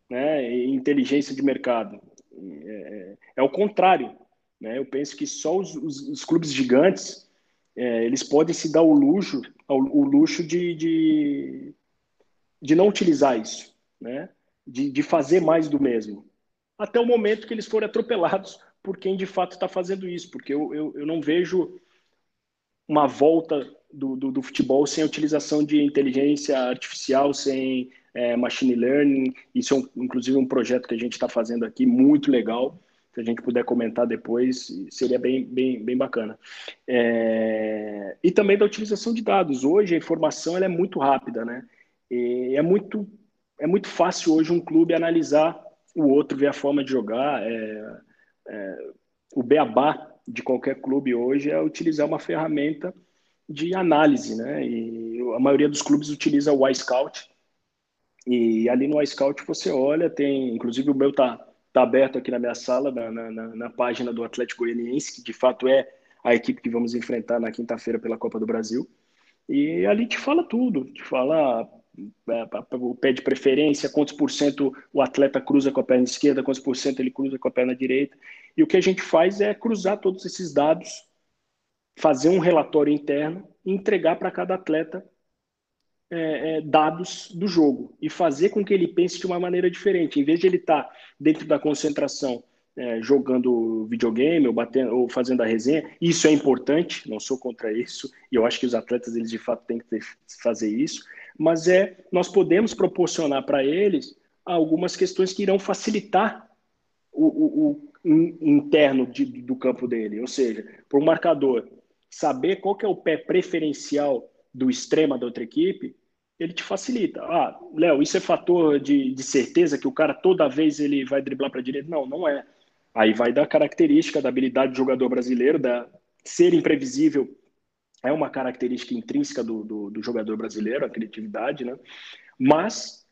né, inteligência de mercado. É, é, é o contrário. Né? Eu penso que só os, os, os clubes gigantes é, eles podem se dar o luxo, o, luxo de, de, de, não utilizar isso, né? de, de fazer mais do mesmo. Até o momento que eles forem atropelados por quem de fato está fazendo isso, porque eu, eu, eu, não vejo uma volta do, do, do futebol sem a utilização de inteligência artificial, sem é, machine learning. Isso é, um, inclusive, um projeto que a gente está fazendo aqui, muito legal. Se a gente puder comentar depois, seria bem, bem, bem bacana. É, e também da utilização de dados. Hoje a informação é muito rápida, né? E é muito, é muito fácil hoje um clube analisar o outro, ver a forma de jogar. É, é, o beabá de qualquer clube hoje é utilizar uma ferramenta de análise, né? E a maioria dos clubes utiliza o iScout, e ali no iScout você olha, tem, inclusive o meu tá, tá aberto aqui na minha sala, na, na, na página do Atlético Goianiense, que de fato é a equipe que vamos enfrentar na quinta-feira pela Copa do Brasil. E ali te fala tudo, te fala é, o pé de preferência, quantos por cento o atleta cruza com a perna esquerda, quantos por cento ele cruza com a perna direita. E o que a gente faz é cruzar todos esses dados, fazer um relatório interno e entregar para cada atleta é, é, dados do jogo e fazer com que ele pense de uma maneira diferente. Em vez de ele estar tá dentro da concentração é, jogando videogame ou, batendo, ou fazendo a resenha, isso é importante, não sou contra isso, e eu acho que os atletas, eles de fato têm que ter, fazer isso, mas é nós podemos proporcionar para eles algumas questões que irão facilitar o, o, o interno de, do campo dele, ou seja, por um marcador, saber qual que é o pé preferencial do extrema da outra equipe, ele te facilita. Ah, Léo, isso é fator de, de certeza que o cara toda vez ele vai driblar para a direita? Não, não é. Aí vai da característica da habilidade do jogador brasileiro, da ser imprevisível é uma característica intrínseca do, do, do jogador brasileiro, a criatividade, né? Mas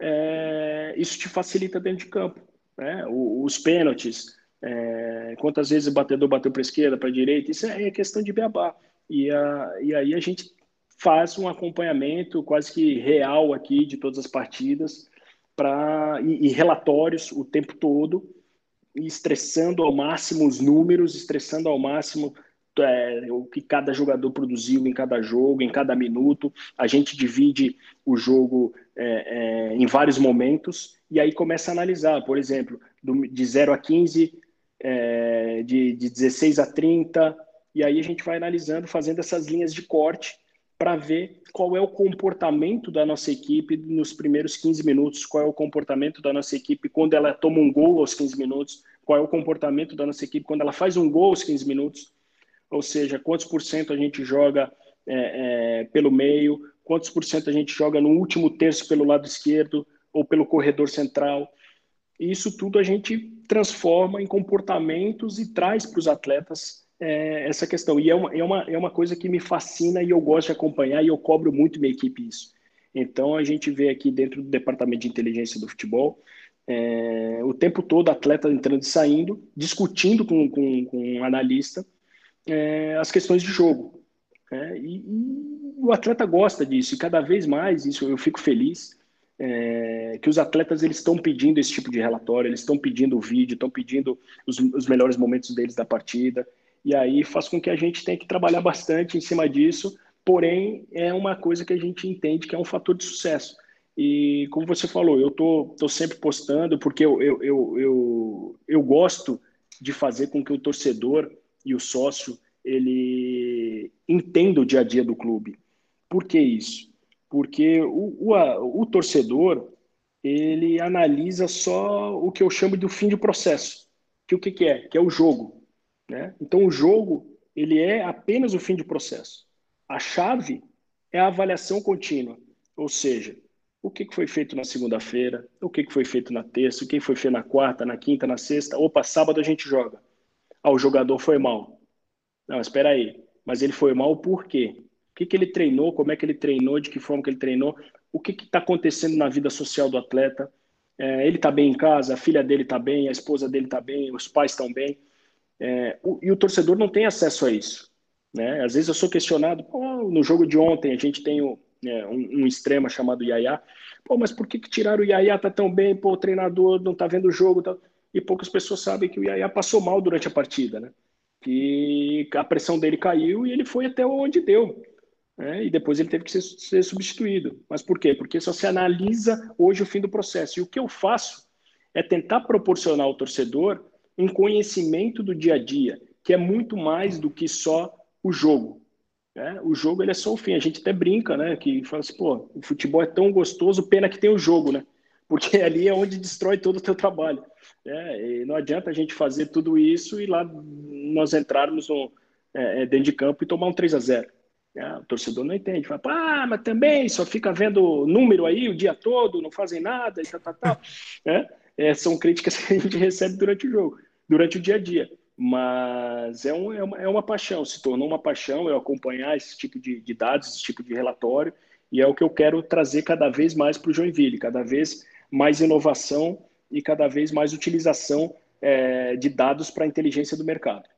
é, isso te facilita dentro de campo. Né? os pênaltis, é, quantas vezes o batedor bateu para a esquerda, para a direita, isso é, questão de beabá. E, a, e aí a gente faz um acompanhamento quase que real aqui de todas as partidas pra, e, e relatórios o tempo todo, estressando ao máximo os números, estressando ao máximo é, o que cada jogador produziu em cada jogo, em cada minuto. A gente divide o jogo é, é, em vários momentos e aí começa a analisar, por exemplo, do, de 0 a 15, é, de, de 16 a 30, e aí a gente vai analisando, fazendo essas linhas de corte para ver qual é o comportamento da nossa equipe nos primeiros 15 minutos, qual é o comportamento da nossa equipe quando ela toma um gol aos 15 minutos, qual é o comportamento da nossa equipe quando ela faz um gol aos 15 minutos ou seja, quantos por cento a gente joga é, é, pelo meio, quantos por cento a gente joga no último terço pelo lado esquerdo ou pelo corredor central. E isso tudo a gente transforma em comportamentos e traz para os atletas é, essa questão. E é uma, é, uma, é uma coisa que me fascina e eu gosto de acompanhar e eu cobro muito minha equipe isso. Então a gente vê aqui dentro do departamento de inteligência do futebol é, o tempo todo atleta entrando e saindo, discutindo com, com, com um analista é, as questões de jogo. Né? E, e, o atleta gosta disso, e cada vez mais isso eu fico feliz. É, que os atletas eles estão pedindo esse tipo de relatório, eles estão pedindo o vídeo, estão pedindo os, os, melhores momentos deles da partida, e aí faz com que a gente tenha que trabalhar bastante em cima disso, porém é uma coisa que a gente entende que é um fator de sucesso. E como você falou, eu tô, tô sempre postando porque eu, eu, eu, eu, eu gosto de fazer com que o torcedor e o sócio ele entenda o dia a dia do clube. Por que isso? Porque o, o, o torcedor ele analisa só o que eu chamo de fim de processo. Que o que, que é? Que é o jogo. Né? Então o jogo ele é apenas o fim de processo. A chave é a avaliação contínua, ou seja, o que foi feito na segunda-feira, o que foi feito na terça, o que foi feito na quarta, na quinta, na sexta. Opa, sábado a gente joga. Ah, o jogador foi mal. Não, espera aí. Mas ele foi mal por quê? O que, que ele treinou? Como é que ele treinou? De que forma que ele treinou? O que está acontecendo na vida social do atleta? É, ele está bem em casa? A filha dele está bem? A esposa dele está bem? Os pais estão bem? É, o, e o torcedor não tem acesso a isso. Né? Às vezes eu sou questionado, no jogo de ontem a gente tem o, é, um, um, extrema chamado Yaya. Pô, mas por que, que tiraram o Yaya? Tá tão bem, pô, o treinador não tá vendo o jogo. Tá e poucas pessoas sabem que o Yaya passou mal durante a partida, né? Que a pressão dele caiu e ele foi até onde deu. Né? E depois ele teve que ser, ser substituído. Mas por quê? Porque só se analisa hoje o fim do processo. E o que eu faço é tentar proporcionar ao torcedor um conhecimento do dia a dia, que é muito mais do que só o jogo. Né? O jogo ele é só o fim. A gente até brinca, né? Que fala assim, pô, o futebol é tão gostoso, pena que tem o jogo, né? Porque ali é onde destrói todo o teu trabalho. É, não adianta a gente fazer tudo isso e lá nós entrarmos no, é, é dentro de campo e tomar um 3 a 0 é, O torcedor não entende. Fala, ah, mas também só fica vendo número aí o dia todo, não fazem nada e tal, tal, tal. É, é, são críticas que a gente recebe durante o jogo, durante o dia a dia. Mas é, um, é, uma, é uma paixão, se tornou uma paixão eu acompanhar esse tipo de, de dados, esse tipo de relatório, e é o que eu quero trazer cada vez mais para o Joinville, cada vez mais inovação e cada vez mais utilização é, de dados para a inteligência do mercado.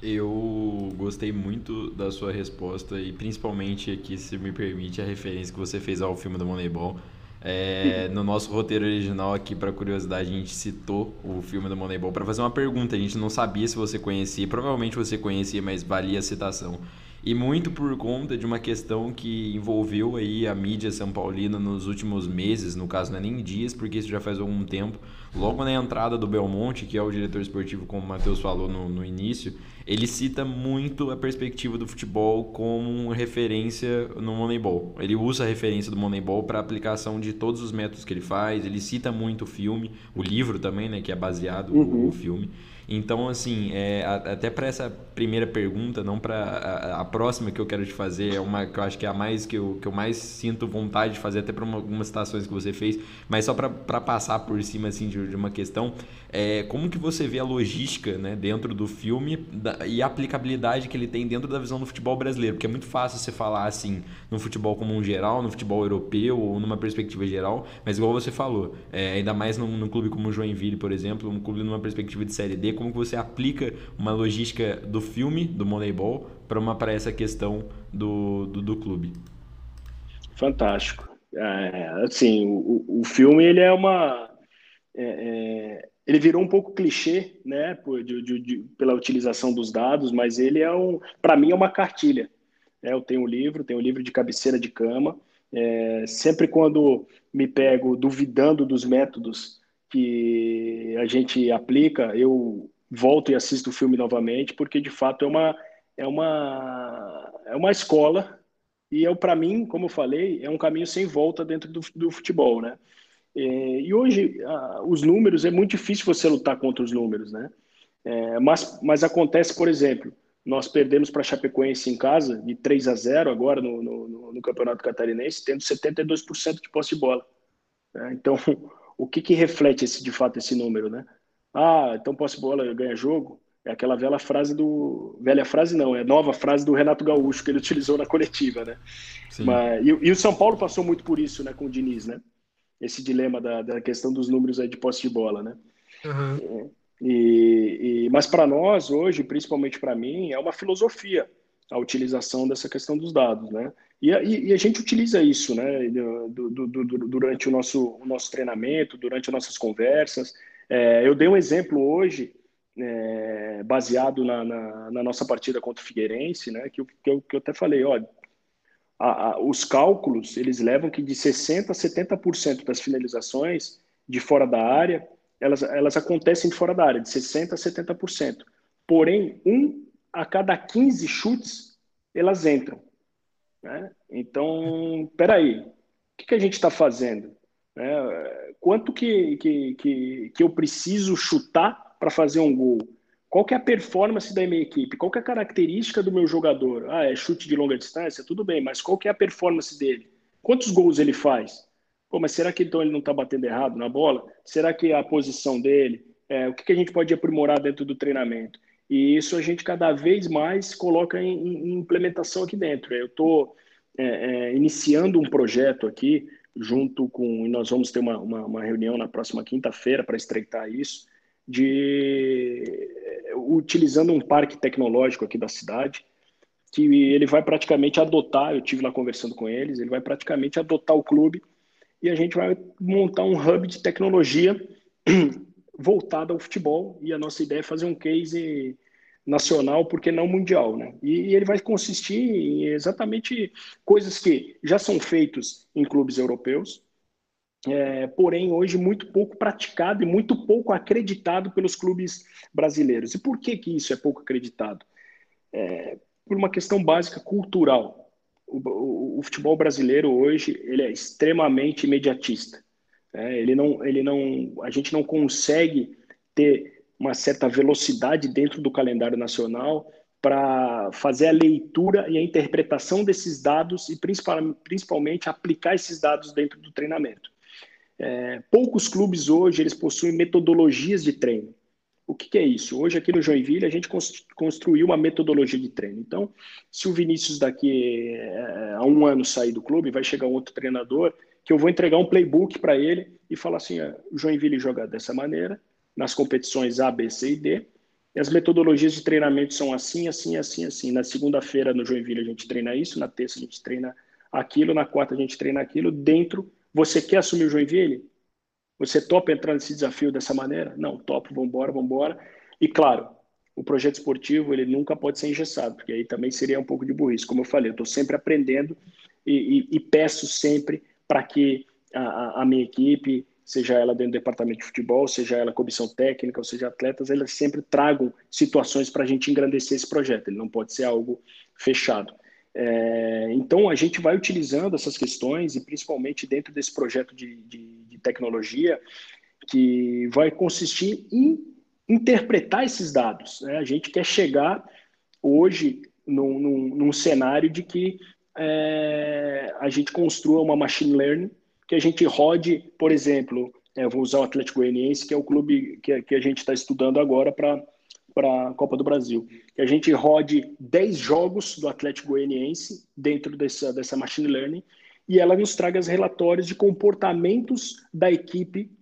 Eu gostei muito da sua resposta e principalmente aqui, se me permite, a referência que você fez ao filme do Moneyball. É, no nosso roteiro original aqui, para curiosidade, a gente citou o filme do Moneyball para fazer uma pergunta. A gente não sabia se você conhecia, provavelmente você conhecia, mas valia a citação. E muito por conta de uma questão que envolveu aí a mídia são paulina nos últimos meses, no caso não é nem dias, porque isso já faz algum tempo. Logo na entrada do Belmonte, que é o diretor esportivo, como o Matheus falou no, no início, ele cita muito a perspectiva do futebol como referência no Moneyball. Ele usa a referência do Moneyball para aplicação de todos os métodos que ele faz. Ele cita muito o filme, o livro também, né, que é baseado uhum. no filme. Então, assim, é, até para essa primeira pergunta, não para a, a, próxima que eu quero te fazer, é uma que eu acho que é a mais que eu, que eu mais sinto vontade de fazer, até para algumas situações que você fez, mas só para passar por cima assim, de, de, uma questão, é, como que você vê a logística né, dentro do filme da, e a aplicabilidade que ele tem dentro da visão do futebol brasileiro? Porque é muito fácil você falar assim no futebol como um geral, no futebol europeu ou numa perspectiva geral, mas igual você falou, é, ainda mais num, num clube como o Joinville, por exemplo, um clube numa perspectiva de Série D, como que você aplica uma logística do filme, do Moneyball, para essa questão do, do, do clube? Fantástico. É, assim, o, o filme ele é uma é, é, ele virou um pouco clichê, né, por, de, de, de, pela utilização dos dados, mas ele é um, para mim é uma cartilha. É, eu tenho um livro, tenho um livro de cabeceira de cama. É, sempre quando me pego duvidando dos métodos que a gente aplica, eu volto e assisto o filme novamente, porque de fato é uma, é uma, é uma escola e é para mim, como eu falei, é um caminho sem volta dentro do, do futebol, né? É, e hoje os números é muito difícil você lutar contra os números, né? É, mas, mas acontece, por exemplo, nós perdemos para a Chapecoense em casa de 3 a 0 agora no, no, no Campeonato Catarinense, tendo 72% de posse de bola. Né? Então, o que, que reflete esse, de fato esse número, né? Ah, então posse bola ganha jogo. É aquela velha frase do. Velha frase não, é nova frase do Renato Gaúcho que ele utilizou na coletiva, né? Mas, e, e, o São Paulo passou muito por isso, né, com o Diniz, né? Esse dilema da, da questão dos números aí de posse de bola, né? Uhum. E, e, mas para nós, hoje, principalmente para mim, é uma filosofia a utilização dessa questão dos dados, né? E, e, e a gente utiliza isso, né? Do, do, do, durante o nosso, o nosso treinamento, durante as nossas conversas. É, eu dei um exemplo hoje, é, baseado na, na, na, nossa partida contra o Figueirense, né, que, que, eu, que eu até falei, olha, a, a, os cálculos, eles levam que de 60% a 70% das finalizações de fora da área, elas, elas acontecem de fora da área, de 60% a 70%. Porém, um a cada 15 chutes, elas entram. Né? Então, peraí, o que, que a gente está fazendo? É, quanto que, que, que, que eu preciso chutar para fazer um gol? Qual que é a performance da minha equipe? Qual que é a característica do meu jogador? Ah, é chute de longa distância? Tudo bem, mas qual que é a performance dele? Quantos gols ele faz? Pô, mas será que então ele não está batendo errado na bola? Será que a posição dele? É, o que, que a gente pode aprimorar dentro do treinamento? E isso a gente cada vez mais coloca em, em implementação aqui dentro. Eu estou é, é, iniciando um projeto aqui junto com. E nós vamos ter uma, uma, uma reunião na próxima quinta-feira para estreitar isso, de utilizando um parque tecnológico aqui da cidade, que ele vai praticamente adotar. Eu tive lá conversando com eles, ele vai praticamente adotar o clube e a gente vai montar um hub de tecnologia voltado ao futebol. E a nossa ideia é fazer um case nacional, porque não mundial, né? E, ele vai consistir em exatamente coisas que já são feitas em clubes europeus, é, porém hoje muito pouco praticado e muito pouco acreditado pelos clubes brasileiros. E por que que isso é pouco acreditado? É, por uma questão básica cultural. O, o, o, futebol brasileiro hoje ele é extremamente imediatista. É, ele não, ele não, a gente não consegue ter uma certa velocidade dentro do calendário nacional para fazer a leitura e a interpretação desses dados e principalmente aplicar esses dados dentro do treinamento. É, poucos clubes hoje eles possuem metodologias de treino. O que, que, é isso? Hoje aqui no Joinville a gente construiu uma metodologia de treino. Então, se o Vinícius daqui é, a um ano sair do clube, vai chegar um outro treinador que eu vou entregar um playbook para ele e falar assim: o Joinville joga dessa maneira, nas competições A, B, C e D. E as metodologias de treinamento são assim, assim, assim, assim. Na segunda-feira no Joinville a gente treina isso, na terça a gente treina aquilo, na quarta a gente treina aquilo. Dentro, você quer assumir o Joinville? Você topa entrar nesse desafio dessa maneira? Não, topo, vambora, vambora. E claro, o projeto esportivo ele nunca pode ser engessado, porque aí também seria um pouco de burrice. Como eu falei, eu estou sempre aprendendo e, e, e peço sempre para que a, a, minha equipe, seja ela dentro do departamento de futebol, seja ela comissão técnica, ou seja atletas, elas sempre tragam situações para a gente engrandecer esse projeto. Ele não pode ser algo fechado. É, então a gente vai utilizando essas questões e principalmente dentro desse projeto de, de, de tecnologia que vai consistir em interpretar esses dados. Né? A gente quer chegar hoje num, num, num cenário de que é, a gente construa uma machine learning, que a gente rode, por exemplo, é, vou usar o Atlético Goianiense, que é o clube que, que a gente está estudando agora para para a Copa do Brasil. Que a gente rode 10 jogos do Atlético Goianiense dentro dessa, dessa machine learning e ela nos traga os relatórios de comportamentos da equipe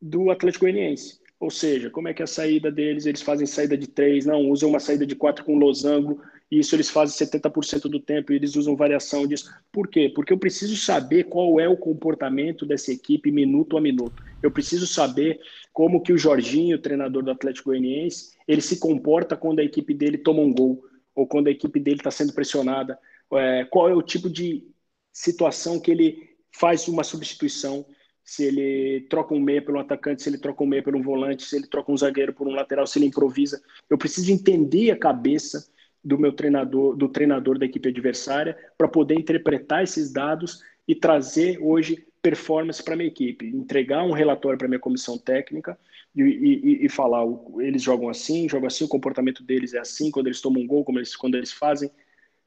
do Atlético Goianiense. Ou seja, como é que é a saída deles? Eles fazem saída de três, não, usam uma saída de quatro com losango, e isso eles fazem 70% do tempo, e eles usam variação disso. Por quê? Porque eu preciso saber qual é o comportamento dessa equipe minuto a minuto. Eu preciso saber como que o Jorginho, treinador do Atlético Goianiense, ele se comporta quando a equipe dele toma um gol, ou quando a equipe dele está sendo pressionada. É, qual é o tipo de situação que ele faz uma substituição, se ele troca um meia pelo atacante, se ele troca um meia pelo volante, se ele troca um zagueiro por um lateral, se ele improvisa. Eu preciso entender a cabeça do meu treinador, do treinador da equipe adversária, para poder interpretar esses dados e trazer hoje performance para minha equipe, entregar um relatório para minha comissão técnica e, e, e, falar, eles jogam assim, jogam assim, o comportamento deles é assim, quando eles tomam um gol, como eles, quando eles fazem,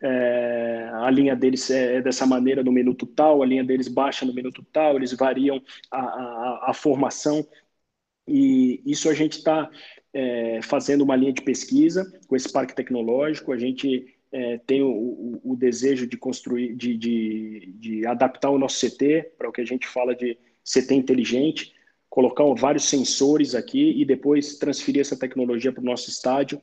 é, a linha deles é, é, dessa maneira no minuto tal, a linha deles baixa no minuto tal, eles variam a, a, a formação. E isso a gente está é, fazendo uma linha de pesquisa com esse parque tecnológico, a gente é, tem o, o, o, desejo de construir, de, de, de adaptar o nosso CT para o que a gente fala de CT inteligente, colocar vários sensores aqui e depois transferir essa tecnologia para o nosso estádio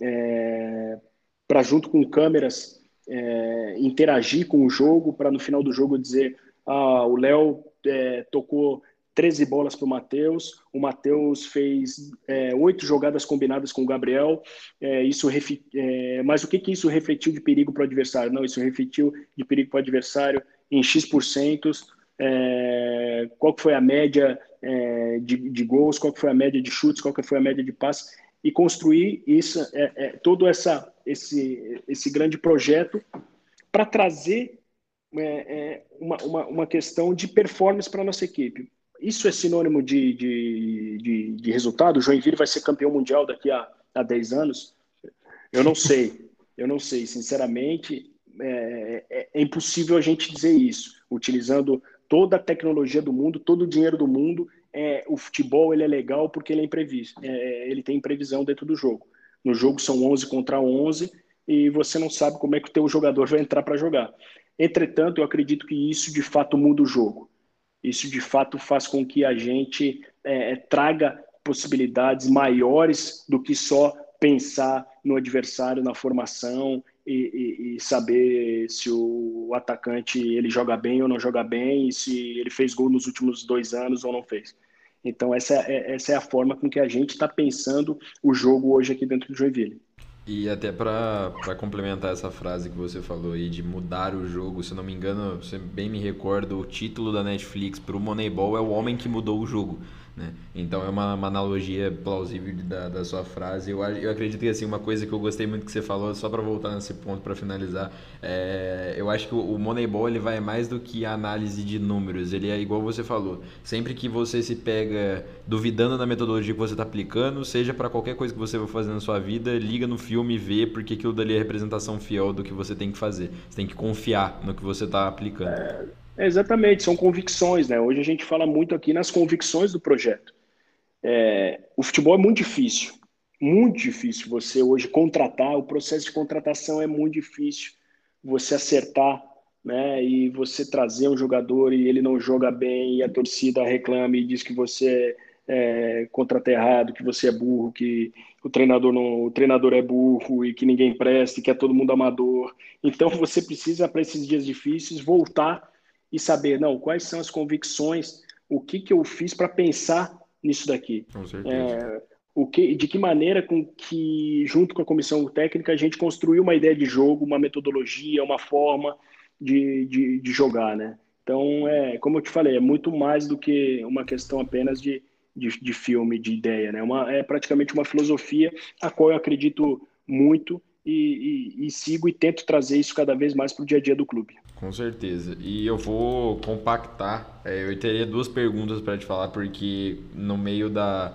é, para junto com câmeras é, interagir com o jogo, para no final do jogo dizer ah, o Léo é, tocou 13 bolas para o Matheus, o Matheus fez é, oito jogadas combinadas com o Gabriel, é, isso é, mas o que, que isso refletiu de perigo para o adversário? Não, isso refletiu de perigo para o adversário em X%, é, qual que foi a média é, de, de, gols, qual que foi a média de chutes, qual que foi a média de passes, e construir isso, é, todo essa, esse, esse grande projeto para trazer uma, uma, uma, questão de performance para a nossa equipe. Isso é sinônimo de, de, de, de, resultado? O Joinville vai ser campeão mundial daqui a, a 10 anos? Eu não sei, eu não sei, sinceramente, é, é, é impossível a gente dizer isso, utilizando toda a tecnologia do mundo, todo o dinheiro do mundo é, o futebol ele é legal porque ele é imprevisto, é, ele tem imprevisão dentro do jogo. No jogo são 11 contra 11 e você não sabe como é que o teu jogador vai entrar para jogar. Entretanto, eu acredito que isso de fato muda o jogo. Isso de fato faz com que a gente é, é traga possibilidades maiores do que só pensar no adversário, na formação e, e, e, saber se o atacante ele joga bem ou não joga bem e se ele fez gol nos últimos dois anos ou não fez. Então, essa é, essa é a forma com que a gente está pensando o jogo hoje aqui dentro do Joinville. E até para complementar essa frase que você falou aí de mudar o jogo, se não me engano, você bem me recordo, o título da Netflix para o Moneyball é o homem que mudou o jogo. Né? Então é uma, uma analogia plausível da, da sua frase. Eu, eu acredito que assim, uma coisa que eu gostei muito que você falou, só para voltar nesse ponto para finalizar, é, eu acho que o, o Moneyball ele vai mais do que a análise de números. Ele é igual você falou. Sempre que você se pega duvidando da metodologia que você está aplicando, seja para qualquer coisa que você vai fazer na sua vida, liga no filme e vê porque aquilo dali é representação fiel do que você tem que fazer. Você tem que confiar no que você está aplicando. É exatamente, são convicções, né? Hoje a gente fala muito aqui nas convicções do projeto. É, o futebol é muito difícil, muito difícil você hoje contratar, o processo de contratação é muito difícil você acertar, né? E você trazer um jogador e ele não joga bem e a torcida reclama e diz que você é, contrata errado, que você é burro, que o treinador não, o treinador é burro e que ninguém presta, e que é todo mundo amador. Então você precisa para esses dias difíceis voltar e saber, não, quais são as convicções, o que, que eu fiz para pensar nisso daqui. Com certeza. É, o que, de que maneira com que, junto com a comissão técnica, a gente construiu uma ideia de jogo, uma metodologia, uma forma de, de, de jogar, né? Então, é, como eu te falei, é muito mais do que uma questão apenas de, de, de filme, de ideia, né? Uma, é praticamente uma filosofia a qual eu acredito muito e, e, e, sigo e tento trazer isso cada vez mais para o dia a dia do clube. Com certeza. E eu vou compactar. É, eu teria duas perguntas para te falar, porque no meio da,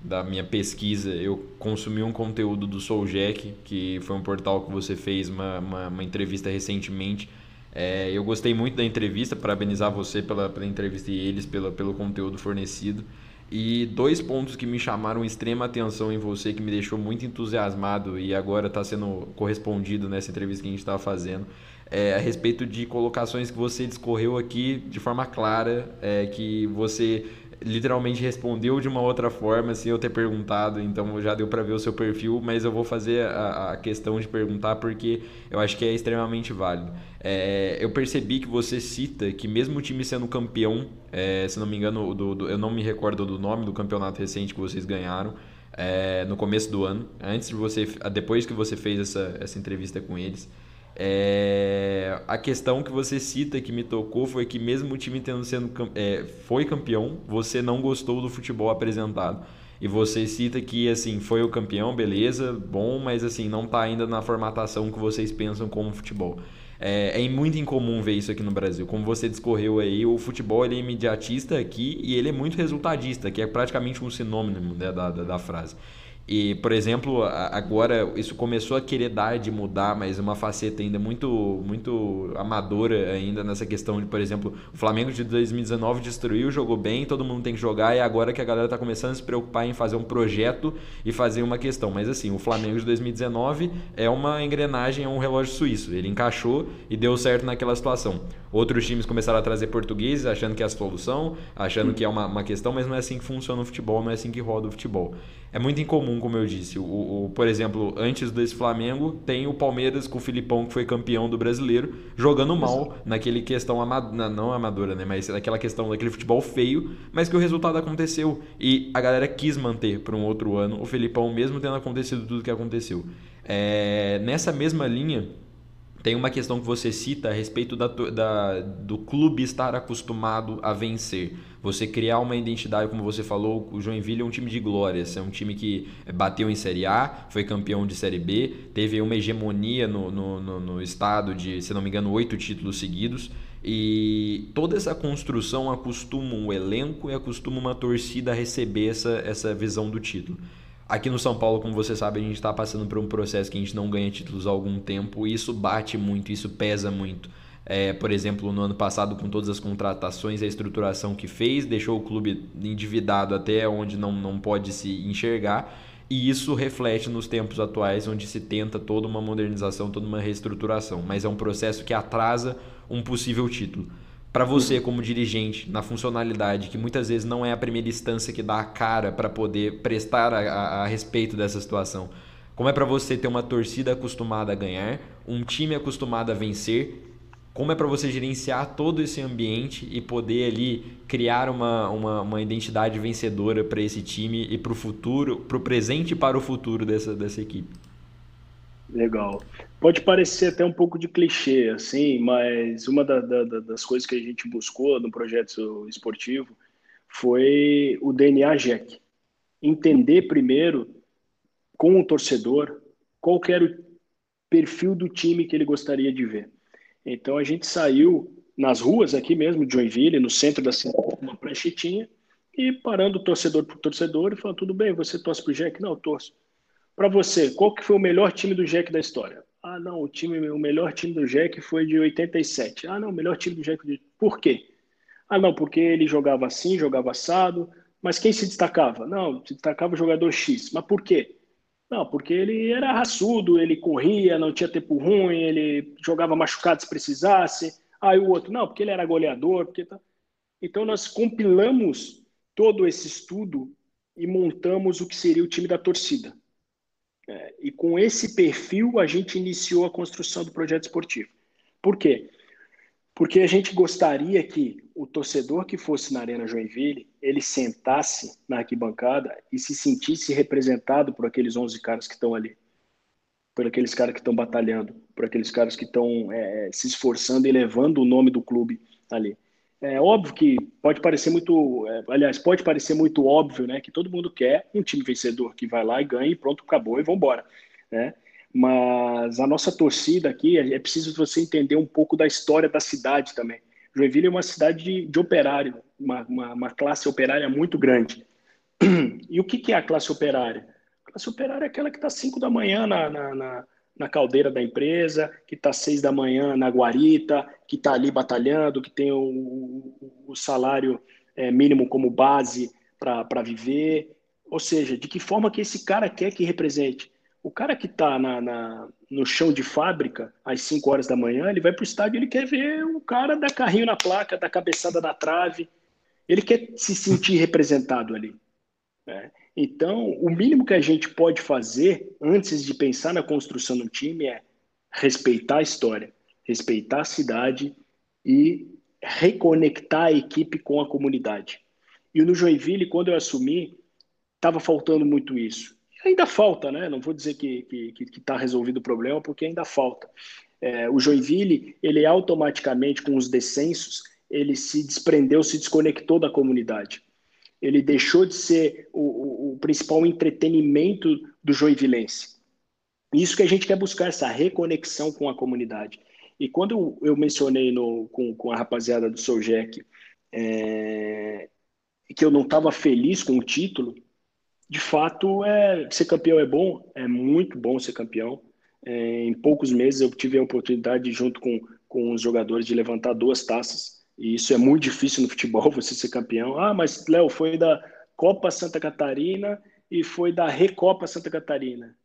da minha pesquisa, eu consumi um conteúdo do Soul Jack, que foi um portal que você fez uma, uma, uma entrevista recentemente. É, eu gostei muito da entrevista, parabenizar você pela, pela entrevista e eles pela, pelo conteúdo fornecido. E dois pontos que me chamaram extrema atenção em você, que me deixou muito entusiasmado e agora está sendo correspondido nessa entrevista que a gente estava fazendo, é a respeito de colocações que você discorreu aqui de forma clara, é, que você literalmente respondeu de uma outra forma sem eu ter perguntado, então já deu para ver o seu perfil, mas eu vou fazer a, a, questão de perguntar porque eu acho que é extremamente válido. É, eu percebi que você cita que mesmo o time sendo campeão, é, se não me engano, do, do, eu não me recordo do nome do campeonato recente que vocês ganharam, é, no começo do ano, antes de você, depois que você fez essa, essa entrevista com eles, é, a questão que você cita que me tocou foi que mesmo o time tendo sendo é, foi campeão, você não gostou do futebol apresentado. E você cita que assim foi o campeão, beleza, bom, mas assim não está ainda na formatação que vocês pensam como futebol. É, é, muito incomum ver isso aqui no Brasil. Como você discorreu aí, o futebol ele é imediatista aqui e ele é muito resultadista, que é praticamente um sinônimo né, da, da, da frase. E, por exemplo, agora isso começou a querer dar de mudar, mas uma faceta ainda muito muito amadora ainda nessa questão de, por exemplo, o Flamengo de 2019 destruiu, jogou bem, todo mundo tem que jogar e agora que a galera está começando a se preocupar em fazer um projeto e fazer uma questão. Mas assim, o Flamengo de 2019 é uma engrenagem, é um relógio suíço. Ele encaixou e deu certo naquela situação. Outros times começaram a trazer portugueses, achando que é a solução, achando que é uma, uma questão, mas não é assim que funciona o futebol, não é assim que roda o futebol. É muito incomum, como eu disse. O, o, por exemplo, antes desse Flamengo, tem o Palmeiras com o Filipão, que foi campeão do brasileiro, jogando mal naquele questão amadora, não amadora, né? Mas naquela questão daquele futebol feio, mas que o resultado aconteceu. E a galera quis manter para um outro ano o Filipão, mesmo tendo acontecido tudo que aconteceu. É, nessa mesma linha tem uma questão que você cita a respeito da, da, do clube estar acostumado a vencer. Você criar uma identidade, como você falou, o Joinville é um time de glórias, é um time que bateu em Série A, foi campeão de Série B, teve uma hegemonia no, no, no, no estado de, se não me engano, oito títulos seguidos. E toda essa construção acostuma um elenco e acostuma uma torcida a receber essa, essa visão do título. Aqui no São Paulo, como você sabe, a gente está passando por um processo que a gente não ganha títulos há algum tempo e isso bate muito, isso pesa muito. É, por exemplo, no ano passado, com todas as contratações, a estruturação que fez, deixou o clube endividado até onde não, não pode se enxergar. E isso reflete nos tempos atuais, onde se tenta toda uma modernização, toda uma reestruturação. Mas é um processo que atrasa um possível título para você como dirigente na funcionalidade que muitas vezes não é a primeira instância que dá a cara para poder prestar a, a, a, respeito dessa situação como é para você ter uma torcida acostumada a ganhar um time acostumado a vencer como é para você gerenciar todo esse ambiente e poder ali criar uma, uma, uma identidade vencedora para esse time e para o futuro, para o presente e para o futuro dessa, dessa equipe? Legal. Pode parecer até um pouco de clichê, assim, mas uma da, da, das coisas que a gente buscou no projeto esportivo foi o DNA Jack. Entender primeiro com o torcedor qual era o perfil do time que ele gostaria de ver. Então a gente saiu nas ruas aqui mesmo de Joinville, no centro da cidade, uma pranchetinha e parando torcedor por torcedor e falando, tudo bem, você torce pro Jack? Não, eu torço. Para você, qual que foi o melhor time do Jack da história? Ah, não, o time, o melhor time do Jack foi de 87. Ah, não, o melhor time do Jack de... Por quê? Ah, não, porque ele jogava assim, jogava assado. Mas quem se destacava? Não, se destacava o jogador X. Mas por quê? Não, porque ele era raçudo, ele corria, não tinha tempo ruim, ele jogava machucado se precisasse. Aí o outro, não, porque ele era goleador. Porque tá... Então nós compilamos todo esse estudo e montamos o que seria o time da torcida. É, e com esse perfil, a gente iniciou a construção do projeto esportivo. Por quê? Porque a gente gostaria que o torcedor que fosse na Arena Joinville, ele sentasse na arquibancada e se sentisse representado por aqueles 11 caras que estão ali, por aqueles caras que estão batalhando, por aqueles caras que estão é, se esforçando e levando o nome do clube ali. É óbvio que pode parecer muito, é, aliás, pode parecer muito óbvio, né, que todo mundo quer um time vencedor que vai lá e ganha e pronto, acabou e vamos embora, né? Mas a nossa torcida aqui, é preciso você entender um pouco da história da cidade também. Joinville é uma cidade de, de operário, uma, uma, uma, classe operária muito grande. E o que, que é a classe operária? A classe operária é aquela que está às 5 da manhã na, na, na, na, caldeira da empresa, que está 6 da manhã na guarita, que está ali batalhando, que tem o, o, salário é, mínimo como base para viver. Ou seja, de que forma que esse cara quer que represente? O cara que está na, na, no chão de fábrica às 5 horas da manhã, ele vai para o estádio ele quer ver o cara dar carrinho na placa, dar cabeçada na trave. Ele quer se sentir representado ali. Né? Então, o mínimo que a gente pode fazer antes de pensar na construção do time é respeitar a história, respeitar a cidade e reconectar a equipe com a comunidade. E no Joinville, quando eu assumi, estava faltando muito isso ainda falta, né? Não vou dizer que está tá resolvido o problema, porque ainda falta. É, o Joinville, ele automaticamente, com os descensos, ele se desprendeu, se desconectou da comunidade. Ele deixou de ser o, o, o principal entretenimento do joinvilense. Isso que a gente quer buscar, essa reconexão com a comunidade. E quando eu mencionei no, com, com a rapaziada do Soljec é, que eu não estava feliz com o título, de fato, é, ser campeão é bom, é muito bom ser campeão. É, em poucos meses eu tive a oportunidade, junto com, com os jogadores, de levantar duas taças. E isso é muito difícil no futebol, você ser campeão. Ah, mas Léo, foi da Copa Santa Catarina e foi da Recopa Santa Catarina.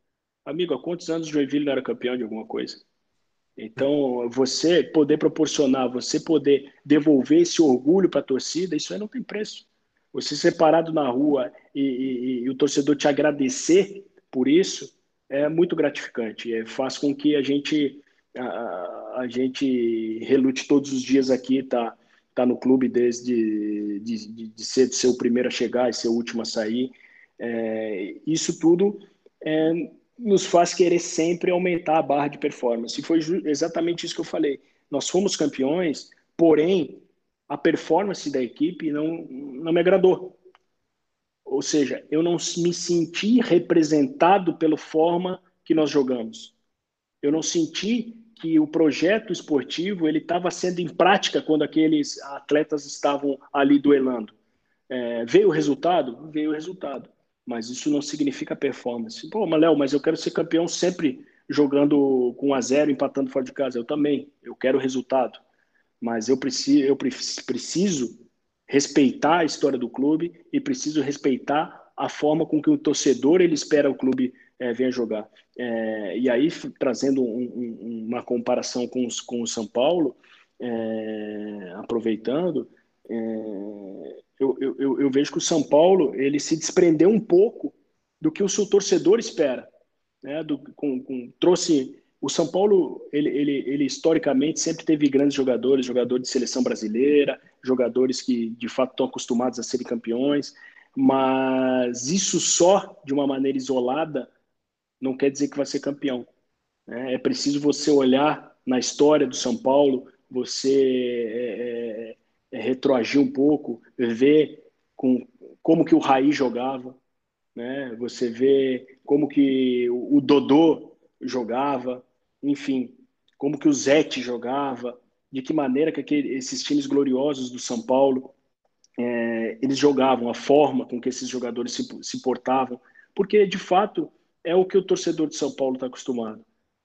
Amigo, há quantos anos o Joinville não era campeão de alguma coisa? Então, você poder proporcionar, você poder devolver esse orgulho para a torcida, isso aí não tem preço. Você ser parado na rua e, e, e o torcedor te agradecer por isso é muito gratificante. É, faz com que a gente a, a gente relute todos os dias aqui, tá, tá no clube desde de, de, de ser, de ser o primeiro a chegar e ser o último a sair. É, isso tudo é, nos faz querer sempre aumentar a barra de performance. E foi exatamente isso que eu falei. Nós fomos campeões, porém a performance da equipe não, não me agradou. Ou seja, eu não me senti representado pela forma que nós jogamos. Eu não senti que o projeto esportivo ele estava sendo em prática quando aqueles atletas estavam ali duelando. É, veio o resultado? Veio o resultado. Mas isso não significa performance. Pô, mas Léo, mas eu quero ser campeão sempre jogando com 1 a 0 empatando fora de casa. Eu também. Eu quero resultado mas eu preciso, eu preciso respeitar a história do clube e preciso respeitar a forma com que o torcedor ele espera o clube é, venha jogar. É, e aí, trazendo um, um, uma comparação com, os, com o São Paulo, é, aproveitando, eu, eu, eu, vejo que o São Paulo ele se desprendeu um pouco do que o seu torcedor espera. Né? Do, com, com, trouxe o São Paulo, ele, ele, ele, historicamente sempre teve grandes jogadores, jogadores de seleção brasileira, jogadores que de fato estão acostumados a serem campeões, mas isso só de uma maneira isolada não quer dizer que vai ser campeão. Né? É preciso você olhar na história do São Paulo, você é, é, é retroagir um pouco, ver com, como que o Raí jogava, né? você vê como que o Dodô jogava, enfim, como que o Zete jogava, de que maneira que aquele, esses times gloriosos do São Paulo é, eles jogavam, a forma com que esses jogadores se, se portavam, porque de fato é o que o torcedor de São Paulo está acostumado.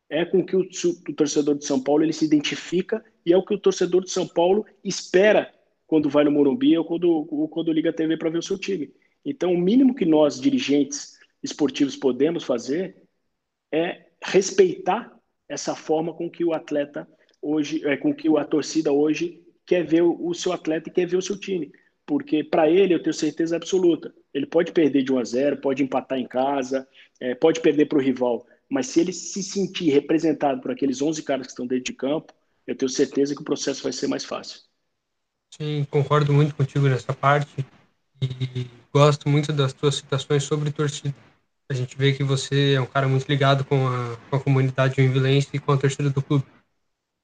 É com que o, o, torcedor de São Paulo ele se identifica e é o que o torcedor de São Paulo espera quando vai no Morumbi ou quando, ou quando liga a TV para ver o seu time. Então, o mínimo que nós, dirigentes esportivos, podemos fazer é respeitar essa forma com que o atleta hoje, é, com que a torcida hoje quer ver o, seu atleta e quer ver o seu time. Porque para ele, eu tenho certeza absoluta, ele pode perder de 1 a 0, pode empatar em casa, é, pode perder para o rival, mas se ele se sentir representado por aqueles 11 caras que estão dentro de campo, eu tenho certeza que o processo vai ser mais fácil. Sim, concordo muito contigo nessa parte e gosto muito das tuas citações sobre torcida. A gente vê que você é um cara muito ligado com a, com a comunidade joinvilense e com a torcida do clube,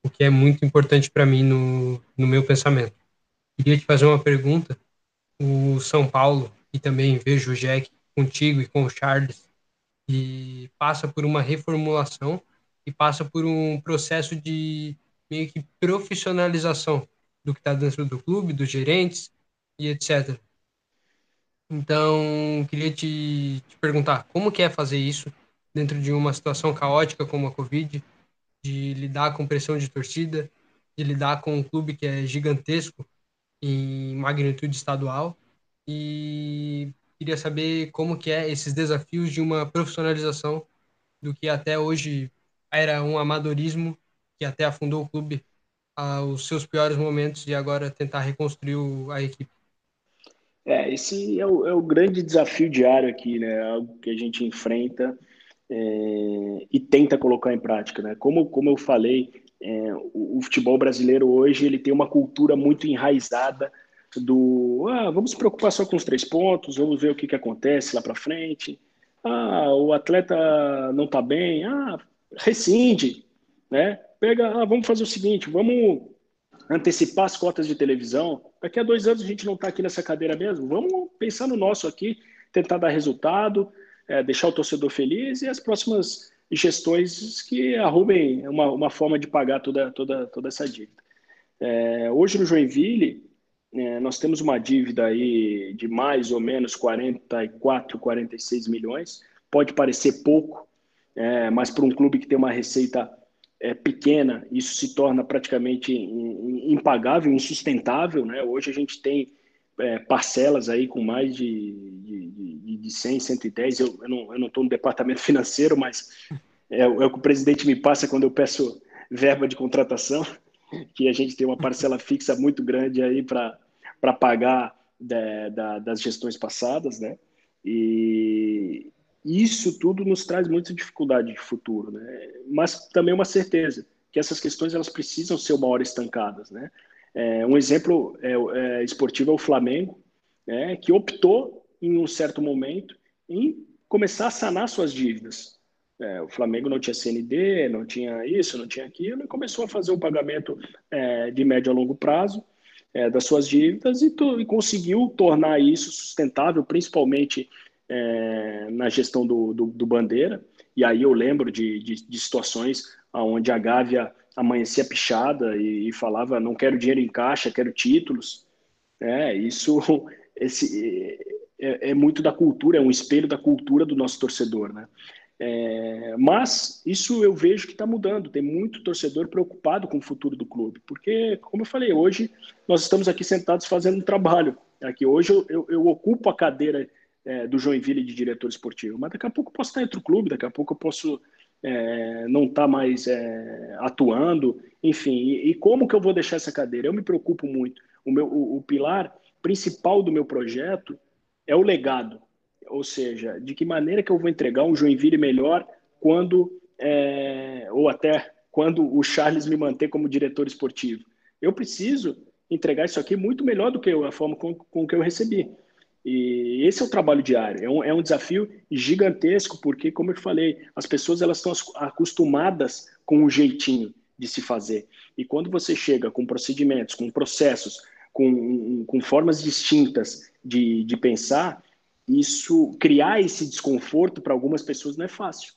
o que é muito importante para mim no, no meu pensamento. Queria te fazer uma pergunta. O São Paulo, e também vejo o Jack contigo e com o Charles, e passa por uma reformulação e passa por um processo de meio que profissionalização do que está dentro do clube, dos gerentes e etc. Então, queria te, te, perguntar, como que é fazer isso dentro de uma situação caótica como a Covid, de lidar com pressão de torcida, de lidar com um clube que é gigantesco em magnitude estadual e queria saber como que é esses desafios de uma profissionalização do que até hoje era um amadorismo que até afundou o clube aos seus piores momentos e agora tentar reconstruir a equipe. É, esse é o, é o grande desafio diário aqui, né? Algo que a gente enfrenta é, e tenta colocar em prática, né? Como, como eu falei, é, o, o, futebol brasileiro hoje ele tem uma cultura muito enraizada do ah, vamos se preocupar só com os três pontos, vamos ver o que, que acontece lá para frente. Ah, o atleta não está bem, ah, rescinde, né? Pega, ah, vamos fazer o seguinte, vamos antecipar as cotas de televisão. Daqui a dois anos a gente não está aqui nessa cadeira mesmo. Vamos pensar no nosso aqui, tentar dar resultado, é, deixar o torcedor feliz e as próximas gestões que arrumem uma, uma forma de pagar toda, toda, toda essa dívida. É, hoje no Joinville, é, nós temos uma dívida aí de mais ou menos 44, 46 milhões. Pode parecer pouco, é, mas para um clube que tem uma receita é, pequena, isso se torna praticamente impagável, insustentável. Né? Hoje a gente tem é, parcelas aí com mais de, de, de 100, 110. Eu, eu não estou no departamento financeiro, mas é, é o que o presidente me passa quando eu peço verba de contratação, que a gente tem uma parcela fixa muito grande aí para pagar de, da, das gestões passadas, né? E, isso tudo nos traz muita dificuldade de futuro, né? Mas também uma certeza que essas questões elas precisam ser uma hora estancadas, né? É, um exemplo é, é, esportivo é o Flamengo, né, que optou em um certo momento em começar a sanar suas dívidas. É, o Flamengo não tinha CND, não tinha isso, não tinha aquilo, e começou a fazer um pagamento é, de médio a longo prazo é, das suas dívidas e, e conseguiu tornar isso sustentável, principalmente é, na gestão do, do, do, Bandeira, e aí eu lembro de, de, de situações onde a Gávea amanhecia pichada e, e, falava não quero dinheiro em caixa, quero títulos. É, isso esse, é, é, muito da cultura, é um espelho da cultura do nosso torcedor, né? É, mas isso eu vejo que está mudando. Tem muito torcedor preocupado com o futuro do clube, porque, como eu falei, hoje nós estamos aqui sentados fazendo um trabalho. Aqui hoje eu, eu, eu ocupo a cadeira é, do Joinville de diretor esportivo. Mas daqui a pouco eu posso estar em outro clube, daqui a pouco eu posso é, não estar mais é, atuando, enfim. E, e, como que eu vou deixar essa cadeira? Eu me preocupo muito. O, meu, o, o pilar principal do meu projeto é o legado, ou seja, de que maneira que eu vou entregar um Joinville melhor quando, é, ou até quando o Charles me manter como diretor esportivo. Eu preciso entregar isso aqui muito melhor do que a forma com, com que eu recebi. E esse é o trabalho diário, é um, é um desafio gigantesco, porque, como eu falei, as pessoas elas estão acostumadas com o jeitinho de se fazer. E quando você chega com procedimentos, com processos, com, com formas distintas de, de pensar, isso criar esse desconforto para algumas pessoas não é fácil.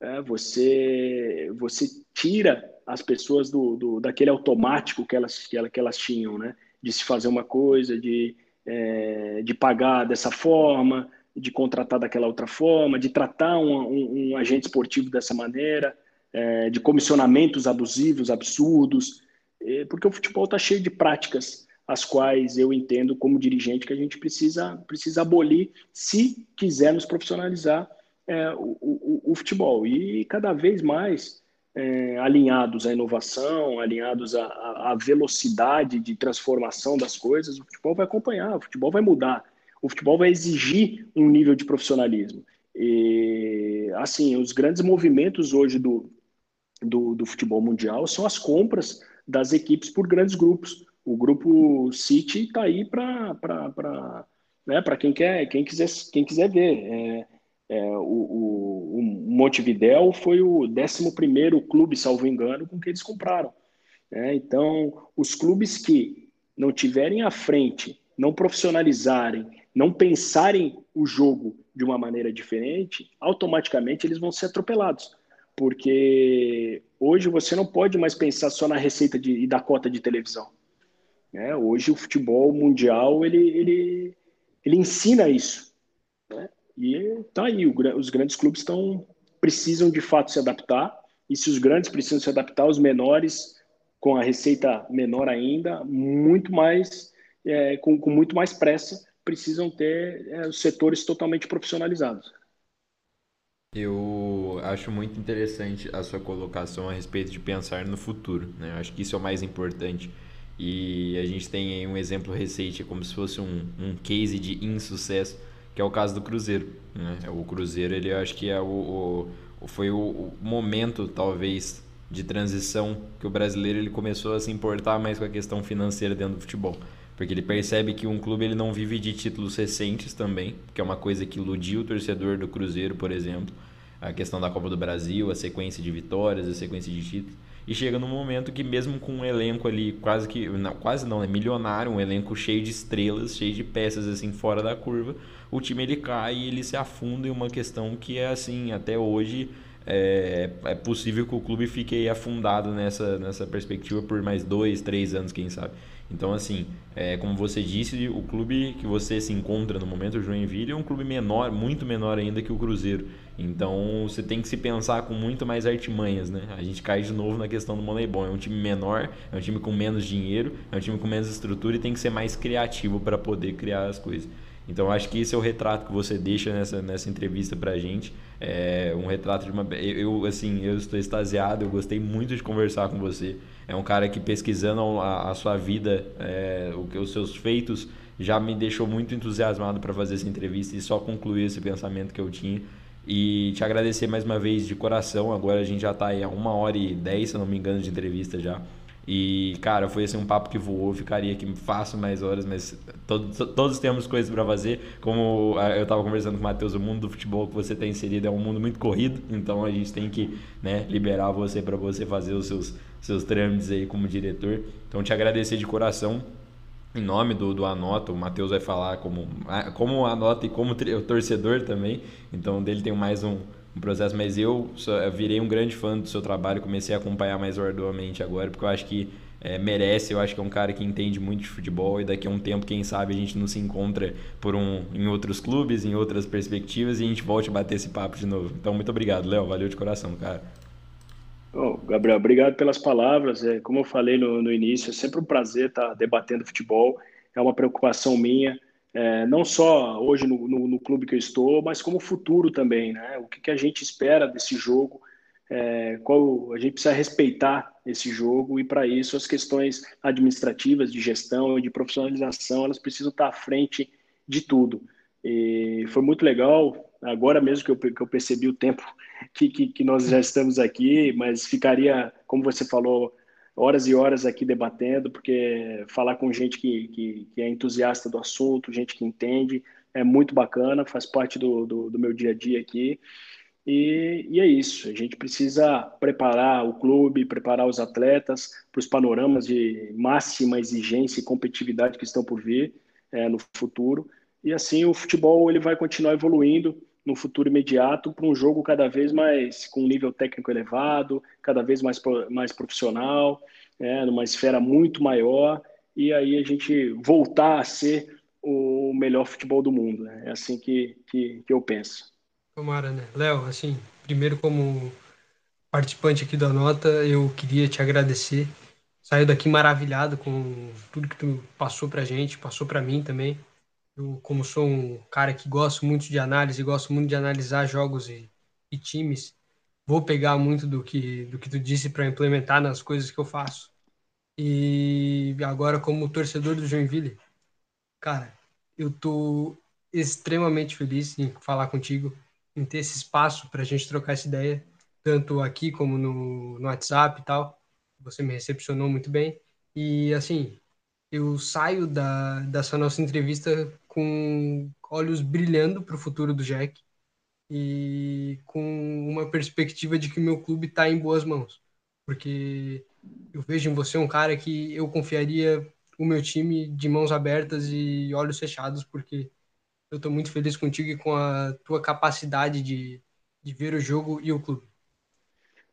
É, você, você tira as pessoas do, do, daquele automático que elas, que, elas, que elas tinham, né? de se fazer uma coisa, de, é, de pagar dessa forma, de contratar daquela outra forma, de tratar um, um, um agente esportivo dessa maneira, é, de comissionamentos abusivos, absurdos, é, porque o futebol está cheio de práticas as quais eu entendo como dirigente que a gente precisa, precisa abolir se quisermos profissionalizar é, o, o, o, futebol. E cada vez mais é, alinhados à inovação, alinhados à, à, velocidade de transformação das coisas, o futebol vai acompanhar, o futebol vai mudar, o futebol vai exigir um nível de profissionalismo. E, assim, os grandes movimentos hoje do, do, do futebol mundial são as compras das equipes por grandes grupos. O grupo City está aí para né, quem quer, quem quiser, quem quiser ver. É, é, o, o, o, Montevidéu foi o 11 clube, salvo engano, com que eles compraram. Né? Então, os clubes que não tiverem à frente, não profissionalizarem, não pensarem o jogo de uma maneira diferente, automaticamente eles vão ser atropelados. Porque hoje você não pode mais pensar só na receita de, e da cota de televisão. Né? Hoje o futebol mundial ele, ele, ele ensina isso. Né? E tá aí, o, os grandes clubes estão precisam de fato se adaptar. E se os grandes precisam se adaptar, os menores, com a receita menor ainda, muito mais, é, com, com muito mais pressa, precisam ter é, os setores totalmente profissionalizados. Eu acho muito interessante a sua colocação a respeito de pensar no futuro. Né? Eu acho que isso é o mais importante. E a gente tem aí um exemplo recente, como se fosse um, um case de insucesso, que é o caso do Cruzeiro. Né? O Cruzeiro, ele acho que é o, o foi o, o, momento, talvez, de transição que o brasileiro ele começou a se importar mais com a questão financeira dentro do futebol. Porque ele percebe que um clube ele não vive de títulos recentes também, que é uma coisa que iludiu o torcedor do Cruzeiro, por exemplo. A questão da Copa do Brasil, a sequência de vitórias, a sequência de títulos. E chega num momento que mesmo com um elenco ali quase que, não, quase não, é milionário, um elenco cheio de estrelas, cheio de peças assim fora da curva, o time ele cai e ele se afunda em uma questão que é assim, até hoje é, é possível que o clube fique afundado nessa, nessa perspectiva por mais dois, três anos, quem sabe. Então, assim, é, como você disse, o clube que você se encontra no momento, o Joinville, é um clube menor, muito menor ainda que o Cruzeiro. Então, você tem que se pensar com muito mais artimanhas, né? A gente cai de novo na questão do Moneyball. É um time menor, é um time com menos dinheiro, é um time com menos estrutura e tem que ser mais criativo para poder criar as coisas. Então, acho que esse é o retrato que você deixa nessa, nessa entrevista pra gente. É um retrato de uma... Eu, assim, eu estou extasiado, eu gostei muito de conversar com você é um cara que pesquisando a, a sua vida, é, o os seus feitos, já me deixou muito entusiasmado para fazer essa entrevista e só concluir esse pensamento que eu tinha. E te agradecer mais uma vez de coração. Agora a gente já está aí a uma hora e dez, se não me engano, de entrevista já. E, cara, foi assim um papo que voou. Ficaria aqui fácil mais horas, mas todos, todos temos coisas para fazer. Como eu estava conversando com o Matheus, o mundo do futebol que você tem inserido é um mundo muito corrido. Então a gente tem que né, liberar você para você fazer os seus seus trâmites aí como diretor. Então, te agradecer de coração. Em nome do, do Anota, o Matheus vai falar como, como Anota e como torcedor também. Então, dele tem mais um, um processo. Mas eu, só, eu virei um grande fã do seu trabalho, comecei a acompanhar mais arduamente agora, porque eu acho que é, merece. Eu acho que é um cara que entende muito de futebol e daqui a um tempo, quem sabe, a gente não se encontra por um, em outros clubes, em outras perspectivas e a gente volte a bater esse papo de novo. Então, muito obrigado, Léo. Valeu de coração, cara. Oh, Gabriel, obrigado pelas palavras. É, como eu falei no, no, início, é sempre um prazer estar debatendo futebol. É uma preocupação minha, é, não só hoje no, no, no, clube que eu estou, mas como futuro também. Né? O que, que a gente espera desse jogo? É, qual a gente precisa respeitar esse jogo e para isso as questões administrativas de gestão e de profissionalização elas precisam estar à frente de tudo. E foi muito legal agora mesmo que eu, que eu percebi o tempo que, que, que, nós já estamos aqui, mas ficaria, como você falou, horas e horas aqui debatendo, porque falar com gente que, que, que é entusiasta do assunto, gente que entende, é muito bacana, faz parte do, do, do meu dia a dia aqui. E, e, é isso, a gente precisa preparar o clube, preparar os atletas para os panoramas de máxima exigência e competitividade que estão por vir é, no futuro. E assim o futebol ele vai continuar evoluindo no futuro imediato para um jogo cada vez mais com nível técnico elevado, cada vez mais, mais profissional, né, numa esfera muito maior, e aí a gente voltar a ser o melhor futebol do mundo. Né? É assim que, que, que eu penso. Tomara, né? Léo, assim, primeiro como participante aqui da nota, eu queria te agradecer. Saiu daqui maravilhado com tudo que tu passou pra gente, passou para mim também. Eu, como sou um cara que gosto muito de análise, gosto muito de analisar jogos e, e times, vou pegar muito do que, do que tu disse para implementar nas coisas que eu faço. E agora, como torcedor do Joinville, cara, eu tô extremamente feliz em falar contigo, em ter esse espaço para a gente trocar essa ideia, tanto aqui como no, no WhatsApp e tal. Você me recepcionou muito bem. E, assim, eu saio da, dessa nossa entrevista com olhos brilhando para o futuro do Jack e com uma perspectiva de que o meu clube está em boas mãos. Porque eu vejo em você um cara que eu confiaria o meu time de mãos abertas e olhos fechados, porque eu estou muito feliz contigo e com a tua capacidade de, de ver o jogo e o clube.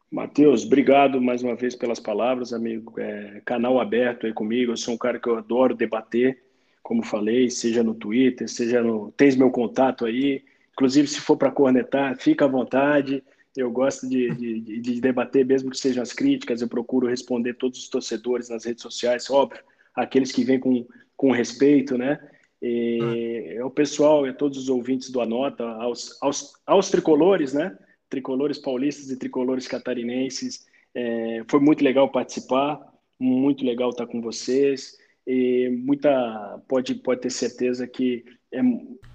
Matheus, obrigado mais uma vez pelas palavras, amigo. É, canal aberto aí comigo. Eu sou um cara que eu adoro debater, como falei, seja no Twitter, seja no. Tens meu contato aí. Inclusive, se for para cornetar, fica à vontade. Eu gosto de, de, de, debater, mesmo que sejam as críticas. Eu procuro responder todos os torcedores nas redes sociais, óbvio, aqueles que vêm com, com respeito, né? E, é o pessoal, é todos os ouvintes do Anota, aos, aos, aos tricolores, né? tricolores paulistas e tricolores catarinenses. É, foi muito legal participar, muito legal estar com vocês. E muita pode pode ter certeza que é,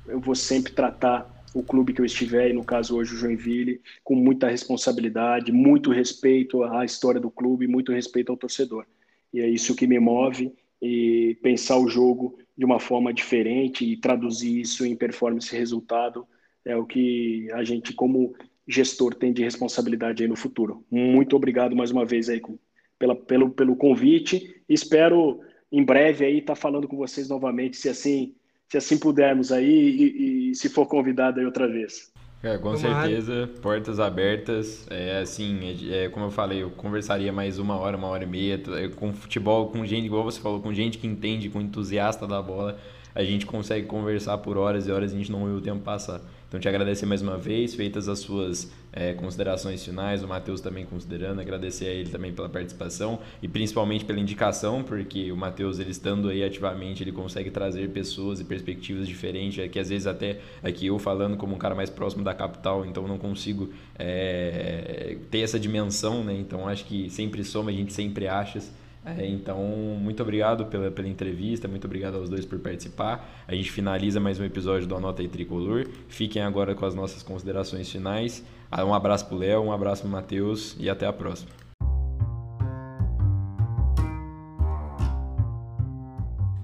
eu vou sempre tratar o clube que eu estiver, e no caso hoje o Joinville, com muita responsabilidade, muito respeito à história do clube, muito respeito ao torcedor. E é isso que me move e pensar o jogo de uma forma diferente e traduzir isso em performance e resultado é o que a gente como gestor tem de responsabilidade aí no futuro. Muito obrigado mais uma vez aí pela, pelo, pelo convite. Espero em breve aí estar tá falando com vocês novamente, se assim, se assim pudermos aí e, e se for convidado aí outra vez. É, com certeza, portas abertas. É assim, é, é, como eu falei, eu conversaria mais uma hora, uma hora e meia é, com futebol, com gente, igual você falou, com gente que entende, com entusiasta da bola. A gente consegue conversar por horas e horas e a gente não vê o tempo passar. Então, te agradecer mais uma vez, feitas as suas é, considerações finais, o Matheus também considerando, agradecer a ele também pela participação e principalmente pela indicação, porque o Matheus, ele estando aí ativamente, ele consegue trazer pessoas e perspectivas diferentes, é que às vezes até aqui eu falando como um cara mais próximo da capital, então não consigo é, ter essa dimensão, né? Então, acho que sempre soma, a gente sempre acha é, então, muito obrigado pela, pela entrevista, muito obrigado aos dois por participar. A gente finaliza mais um episódio do Anota e Tricolor. Fiquem agora com as nossas considerações finais. Ah, um abraço pro Léo, um abraço pro Matheus e até a próxima.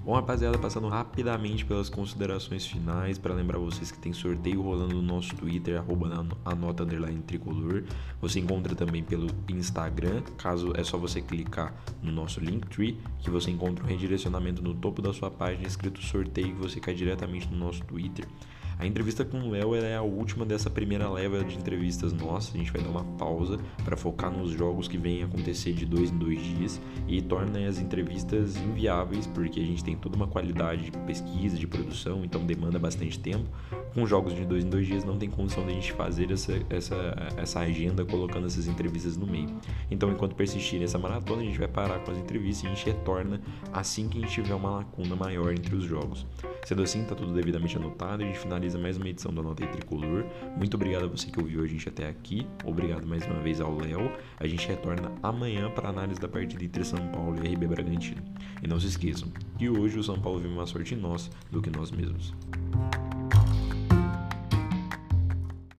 Bom, rapaziada, passando rapidamente pelas considerações finais, para lembrar vocês que tem sorteio rolando no nosso Twitter, arroba anota underline tricolor. Você encontra também pelo Instagram, caso é só você clicar no nosso Linktree, que você encontra um redirecionamento no topo da sua página escrito sorteio, que você cai diretamente no nosso Twitter. A entrevista com o Léo é a última dessa primeira leva de entrevistas nossas. A gente vai dar uma pausa para focar nos jogos que vêm acontecer de dois em dois dias e torna as entrevistas inviáveis porque a gente tem toda uma qualidade de pesquisa, de produção, então demanda bastante tempo. Com jogos de dois em dois dias não tem condição de a gente fazer essa, essa, essa agenda colocando essas entrevistas no meio. Então, enquanto persistir nessa maratona, a gente vai parar com as entrevistas e a gente retorna assim que a gente tiver uma lacuna maior entre os jogos. Sendo assim, está tudo devidamente anotado e a gente finaliza mais uma edição da Nota Tricolor. Muito obrigado a você que ouviu a gente até aqui. Obrigado mais uma vez ao Léo. A gente retorna amanhã para análise da partida entre São Paulo e RB Bragantino. E não se esqueçam que hoje o São Paulo vive uma sorte nossa do que nós mesmos.